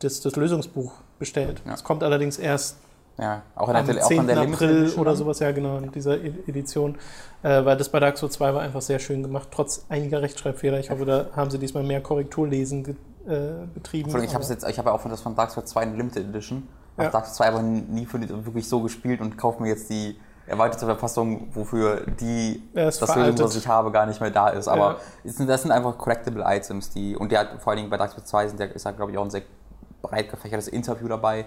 das, das Lösungsbuch bestellt. Ja. Es kommt allerdings erst Ja, auch der, auch 10. in der Limited April Edition oder sowas, ja genau, in dieser E- Edition. Äh, weil das bei Dark Souls 2 war einfach sehr schön gemacht, trotz einiger Rechtschreibfehler. Ich hoffe, da haben sie diesmal mehr Korrekturlesen ge- äh, betrieben. Allem, Ich habe jetzt, ich habe auch von das von Dark Souls 2 in Limited Edition. Ich Ja. habe Dark Souls 2 aber nie für die, wirklich so gespielt und kaufe mir jetzt die erweiterte Verfassung, wofür die das Lösung, was ich habe, gar nicht mehr da ist. Aber Ja. das sind einfach Collectible Items, die und der hat vor allen Dingen bei Dark Souls 2 sind, der ist ja glaube ich auch ein sehr breit gefächertes Interview dabei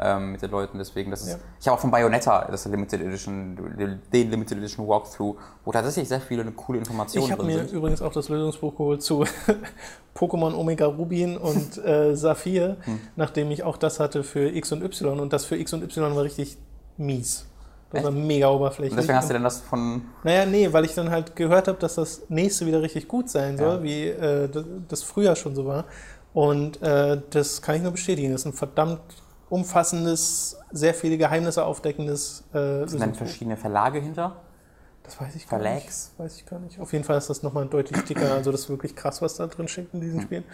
ähm, mit den Leuten. Deswegen, das ist. Ja. Ich habe auch von Bayonetta das Limited Edition, den Limited Edition Walkthrough, wo tatsächlich sehr viele coole Informationen Ich habe drin mir sind. übrigens auch das Lösungsbuch geholt zu Pokémon Omega Rubin und äh, Saphir, Hm. nachdem ich auch das hatte für X und Y. Und das für X und Y war richtig mies. Das war mega oberflächlich. Und deswegen hast du denn das von. Naja, nee, weil ich dann halt gehört habe, dass das nächste wieder richtig gut sein soll, Ja. wie äh, das, das früher schon so war. Und äh, das kann ich nur bestätigen. Das ist ein verdammt umfassendes, sehr viele Geheimnisse aufdeckendes äh, Sind dann verschiedene Verlage hinter? Das weiß ich gar Verlags? nicht. Weiß ich gar nicht. Auf jeden Fall ist das nochmal deutlich dicker. Also das ist wirklich krass, was da drin steckt in diesen Spielen.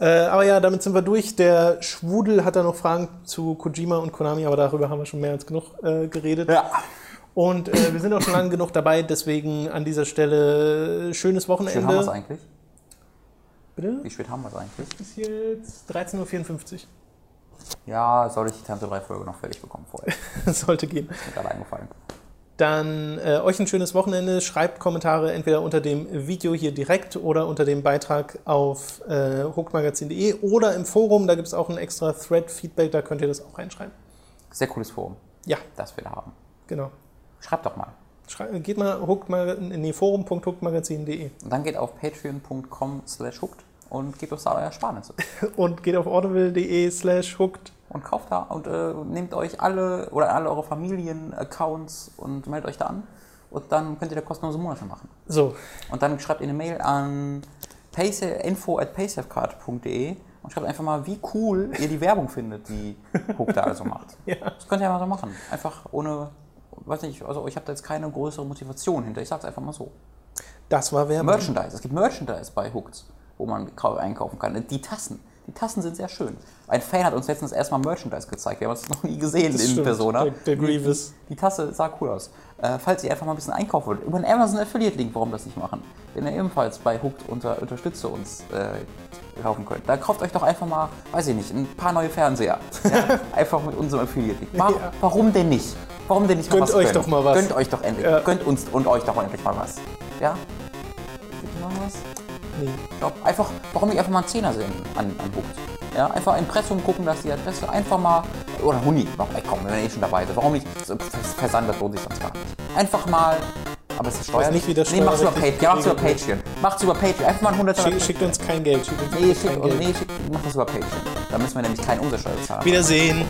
Äh, aber ja, damit sind wir durch. Der Schwudel hat da noch Fragen zu Kojima und Konami, aber darüber haben wir schon mehr als genug äh, geredet. Ja. Und äh, wir sind auch schon lange genug dabei, deswegen an dieser Stelle äh, schönes Wie spät haben wir es Wochenende. eigentlich? Bitte? Wie spät haben wir es eigentlich? Ist jetzt 13.54 Uhr. Ja, soll ich die Tante 3 Folge noch fertig bekommen vorher? Sollte gehen. Ist mir gerade eingefallen. Dann äh, euch ein schönes Wochenende. Schreibt Kommentare entweder unter dem Video hier direkt oder unter dem Beitrag auf äh, hookmagazin.de oder im Forum. Da gibt es auch ein extra Thread-Feedback, da könnt ihr das auch reinschreiben. Sehr cooles Forum, Ja, das wir da haben. genau. Schreibt doch mal. Schrei geht mal in die forum.hookmagazin.de Und dann geht auf patreon.com slash hooked und gebt uns da euer Sparnisse. und geht auf audible.de slash hooked. Und kauft da und äh, nehmt euch alle oder alle eure Familien-Accounts und meldet euch da an. Und dann könnt ihr da kostenlose Monate machen. So, Und dann schreibt ihr eine Mail an info at paysafecard.de und schreibt einfach mal, wie cool ihr die Werbung findet, die Hook da also macht. ja. Das könnt ihr ja mal so machen. Einfach ohne, weiß nicht, also ich habe da jetzt keine größere Motivation hinter. Ich sag's einfach mal so. Das war Werbung. Merchandise. Es gibt Merchandise bei Hooked, wo man kau- einkaufen kann. Die Tassen. Die Tassen sind sehr schön. Ein Fan hat uns letztens erstmal Merchandise gezeigt. Wir haben uns noch nie gesehen Das in stimmt. Persona. Der, der Grievous. Die Tasse sah cool aus. Äh, falls ihr einfach mal ein bisschen einkaufen wollt, über einen Amazon Affiliate Link, warum das nicht machen? Den ihr ebenfalls bei Hooked unter Unterstütze uns äh, kaufen könnt. Da kauft euch doch einfach mal, weiß ich nicht, ein paar neue Fernseher. Ja? einfach mit unserem Affiliate Link. Wa Ja. Warum denn nicht? Warum denn nicht mal Gönnt was euch gönnen? doch mal was. Gönnt euch doch endlich. Ja. Gönnt uns und euch doch endlich mal was. Ja? Gibt noch was? Nee. Ich glaube, einfach, warum nicht einfach mal einen Zehner senden an, an Hooked? Ja, einfach Impressum gucken, dass die Adresse einfach mal, oder Huni, noch, ey komm, wenn wir eh schon dabei sind, warum nicht, so, Vers- Versand, das lohnt sich sonst gar nicht. Einfach mal, aber es ist steuerlich. nicht, wie das nee, mach's über Patreon, ja, mach's über Patreon. Macht's über Patreon, einfach mal ein 100 Schick, schickt uns kein Geld. Schickt uns Nee, kein schick, Geld. nee, schick, mach das über Patreon. Da müssen wir nämlich keine Umsatzsteuer zahlen. Wiedersehen.